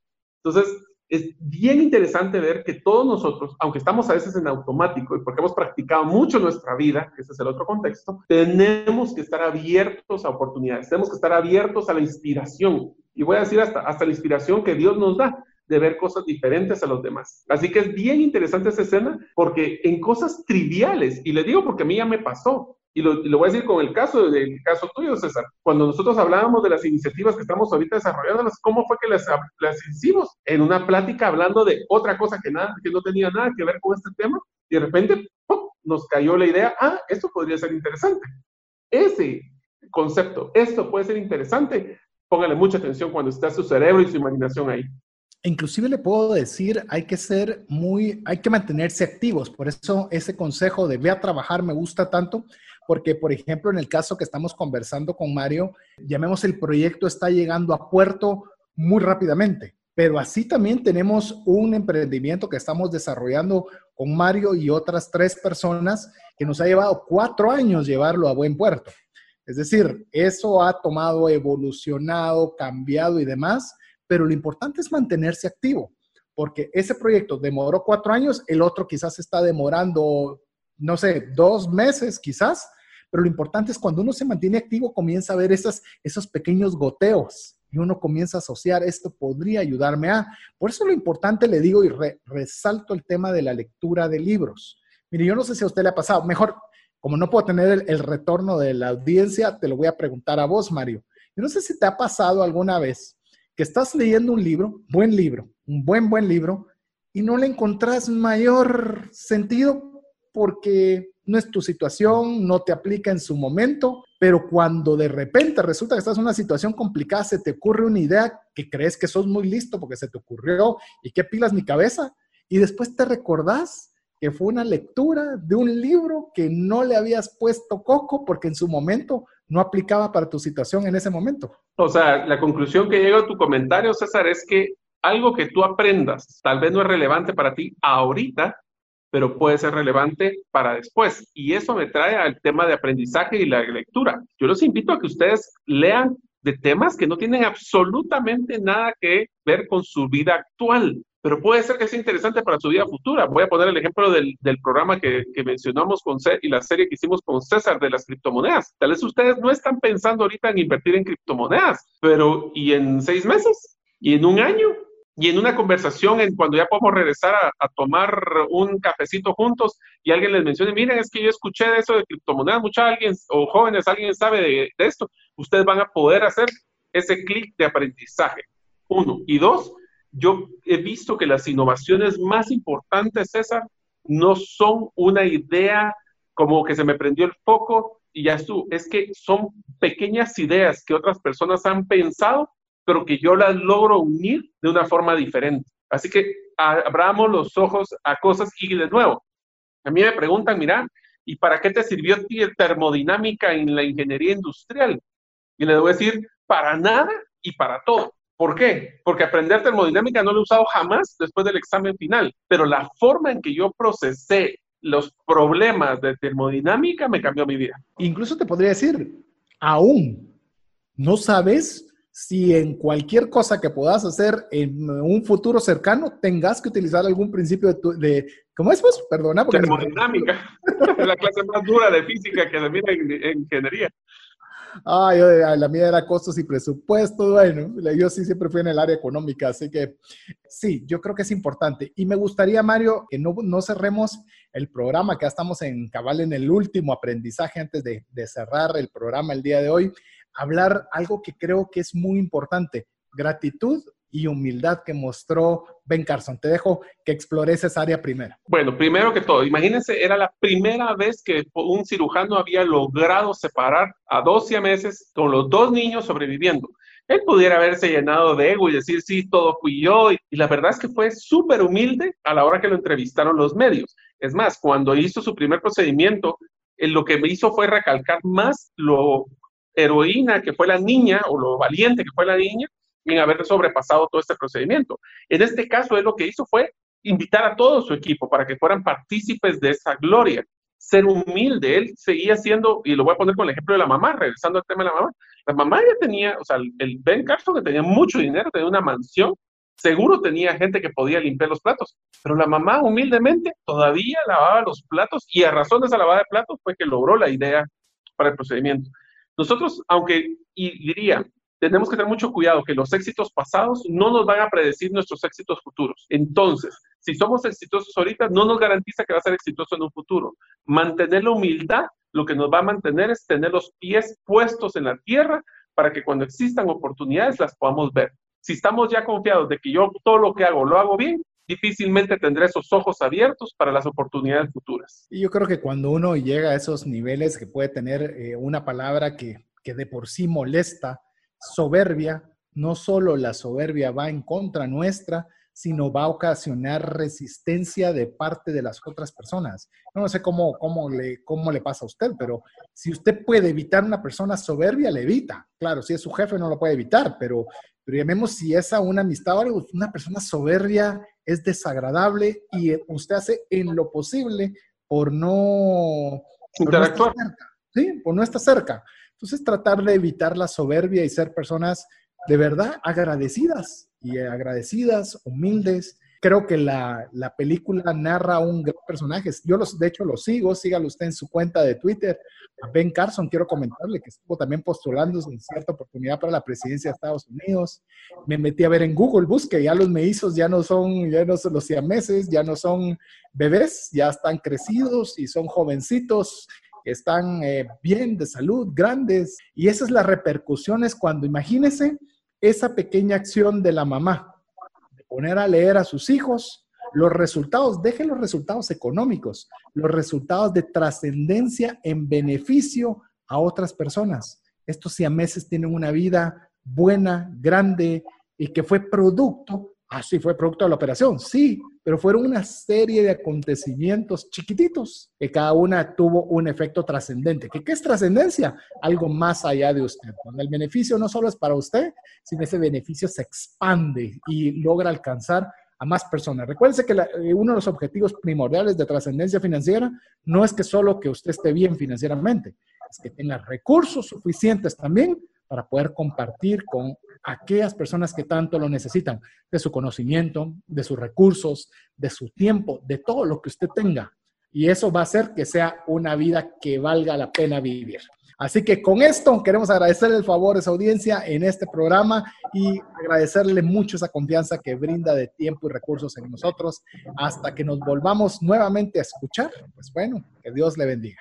Entonces, es bien interesante ver que todos nosotros, aunque estamos a veces en automático y porque hemos practicado mucho nuestra vida, que ese es el otro contexto, tenemos que estar abiertos a oportunidades, tenemos que estar abiertos a la inspiración. Y voy a decir hasta, hasta la inspiración que Dios nos da de ver cosas diferentes a los demás. Así que es bien interesante esa escena porque en cosas triviales, y le digo porque a mí ya me pasó, y lo, voy a decir con el caso del caso tuyo, César. Cuando nosotros hablábamos de las iniciativas que estamos ahorita desarrollando, ¿cómo fue que las, las hicimos? En una plática hablando de otra cosa que, nada, que no tenía nada que ver con este tema, y de repente nos cayó la idea, ah, esto podría ser interesante. Ese concepto, esto puede ser interesante, póngale mucha atención cuando está su cerebro y su imaginación ahí. Inclusive le puedo decir, hay que ser muy, hay que mantenerse activos. Por eso ese consejo de ve a trabajar me gusta tanto, porque por ejemplo en el caso que estamos conversando con Mario, llamemos el proyecto está llegando a puerto muy rápidamente. Pero así también tenemos un emprendimiento que estamos desarrollando con Mario y otras tres personas que nos ha llevado cuatro años llevarlo a buen puerto. Es decir, eso ha tomado, evolucionado, cambiado y demás pero lo importante es mantenerse activo, porque ese proyecto demoró cuatro años, el otro quizás está demorando, no sé, dos meses quizás, pero lo importante es cuando uno se mantiene activo, comienza a ver esas, esos pequeños goteos y uno comienza a asociar, esto podría ayudarme a. Por eso lo importante le digo y resalto el tema de la lectura de libros. Mire, yo no sé si a usted le ha pasado, mejor, como no puedo tener el, el retorno de la audiencia, te lo voy a preguntar a vos, Mario. Yo no sé si te ha pasado alguna vez que estás leyendo un libro, buen libro, un buen, buen libro, y no le encontrás mayor sentido porque no es tu situación, no te aplica en su momento, pero cuando de repente resulta que estás en una situación complicada, se te ocurre una idea que crees que sos muy listo porque se te ocurrió y qué pilas mi cabeza, y después te recordás que fue una lectura de un libro que no le habías puesto coco porque en su momento no aplicaba para tu situación en ese momento. O sea, la conclusión que llega a tu comentario, César, es que algo que tú aprendas tal vez no es relevante para ti ahorita, pero puede ser relevante para después. Y eso me trae al tema de aprendizaje y la lectura. Yo los invito a que ustedes lean de temas que no tienen absolutamente nada que ver con su vida actual pero puede ser que sea interesante para su vida futura. Voy a poner el ejemplo del, del programa que, que, mencionamos con César y la serie que hicimos con César de las criptomonedas. Tal vez ustedes no están pensando ahorita en invertir en criptomonedas, pero ¿y en seis meses? ¿Y en un año? Y en una conversación, en cuando ya podemos regresar a, a, tomar un cafecito juntos y alguien les mencione, miren, es que yo escuché de eso de criptomonedas, mucha alguien o jóvenes, alguien sabe de, de esto, ustedes van a poder hacer ese clic de aprendizaje. Uno. Y dos, yo he visto que las innovaciones más importantes, César, no son una idea como que se me prendió el foco y ya estuvo. Es que son pequeñas ideas que otras personas han pensado, pero que yo las logro unir de una forma diferente. Así que abramos los ojos a cosas y de nuevo, a mí me preguntan, mira, ¿y para qué te sirvió termodinámica en la ingeniería industrial? Y voy a decir, para nada y para todo. ¿Por qué? Porque aprender termodinámica no lo he usado jamás después del examen final, pero la forma en que yo procesé los problemas de termodinámica me cambió mi vida. Incluso te podría decir, aún no sabes si en cualquier cosa que puedas hacer en un futuro cercano tengas que utilizar algún principio de, ¿cómo es pues? Perdona. Termodinámica, la clase más dura de física que se mira en ingeniería. Ay, la mía era costos y presupuestos. Bueno, yo sí siempre fui en el área económica, así que sí, yo creo que es importante. Y me gustaría, Mario, que no, no cerremos el programa, que ya estamos en cabal en el último aprendizaje antes de, de cerrar el programa el día de hoy, hablar algo que creo que es muy importante, gratitud y humildad que mostró Ben Carson. Te dejo que explores esa área primero. Bueno, primero que todo, imagínense, era la primera vez que un cirujano había logrado separar a 12 meses con los dos niños sobreviviendo. Él pudiera haberse llenado de ego y decir, sí, todo fui yo. Y, la verdad es que fue súper humilde a la hora que lo entrevistaron los medios. Es más, cuando hizo su primer procedimiento, lo que me hizo fue recalcar más lo heroína que fue la niña o lo valiente que fue la niña en haber sobrepasado todo este procedimiento. En este caso, él lo que hizo fue invitar a todo su equipo para que fueran partícipes de esa gloria. Ser humilde, él seguía siendo, y lo voy a poner con el ejemplo de la mamá, regresando al tema de la mamá. La mamá ya tenía, o sea, el Ben Carson que tenía mucho dinero, tenía una mansión, seguro tenía gente que podía limpiar los platos, pero la mamá humildemente todavía lavaba los platos y a razón de esa lavada de platos fue que logró la idea para el procedimiento. Nosotros, aunque, diría, tenemos que tener mucho cuidado que los éxitos pasados no nos van a predecir nuestros éxitos futuros. Entonces, si somos exitosos ahorita, no nos garantiza que va a ser exitoso en un futuro. Mantener la humildad, lo que nos va a mantener es tener los pies puestos en la tierra para que cuando existan oportunidades las podamos ver. Si estamos ya confiados de que yo todo lo que hago lo hago bien, difícilmente tendré esos ojos abiertos para las oportunidades futuras. Y yo creo que cuando uno llega a esos niveles que puede tener eh, una palabra que, que de por sí molesta, soberbia, no solo la soberbia va en contra nuestra, sino va a ocasionar resistencia de parte de las otras personas. No sé cómo, cómo, le, cómo le pasa a usted, pero si usted puede evitar una persona soberbia, le evita. Claro, si es su jefe no lo puede evitar, pero, pero llamemos si es a una amistad o algo, una persona soberbia es desagradable y usted hace en lo posible por no... Interactuar. ¿sí? Por no estar cerca. Entonces, tratar de evitar la soberbia y ser personas de verdad agradecidas y agradecidas, humildes. Creo que la, la película narra un gran personaje. Yo, los, de hecho, lo sigo. Sígalo usted en su cuenta de Twitter. Ben Carson, quiero comentarle que estuvo también postulándose en cierta oportunidad para la presidencia de Estados Unidos. Me metí a ver en Google, busque, ya los mellizos ya no son, ya no son los siameses, ya no son bebés, ya están crecidos y son jovencitos están eh, bien de salud, grandes. Y esas las repercusiones cuando, imagínese, esa pequeña acción de la mamá, poner a leer a sus hijos, los resultados, dejen los resultados económicos, los resultados de trascendencia en beneficio a otras personas. Estos siameses tienen una vida buena, grande y que fue producto, así fue producto de la operación, sí, pero fueron una serie de acontecimientos chiquititos que cada una tuvo un efecto trascendente. ¿Qué, es trascendencia? Algo más allá de usted. Cuando el beneficio no solo es para usted, sino ese beneficio se expande y logra alcanzar a más personas. Recuérdense que eh, uno de los objetivos primordiales de trascendencia financiera no es que solo que usted esté bien financieramente, es que tenga recursos suficientes también para poder compartir con aquellas personas que tanto lo necesitan, de su conocimiento, de sus recursos, de su tiempo, de todo lo que usted tenga. Y eso va a hacer que sea una vida que valga la pena vivir. Así que con esto queremos agradecerle el favor a esa audiencia en este programa y agradecerle mucho esa confianza que brinda de tiempo y recursos en nosotros hasta que nos volvamos nuevamente a escuchar. Pues bueno, que Dios le bendiga.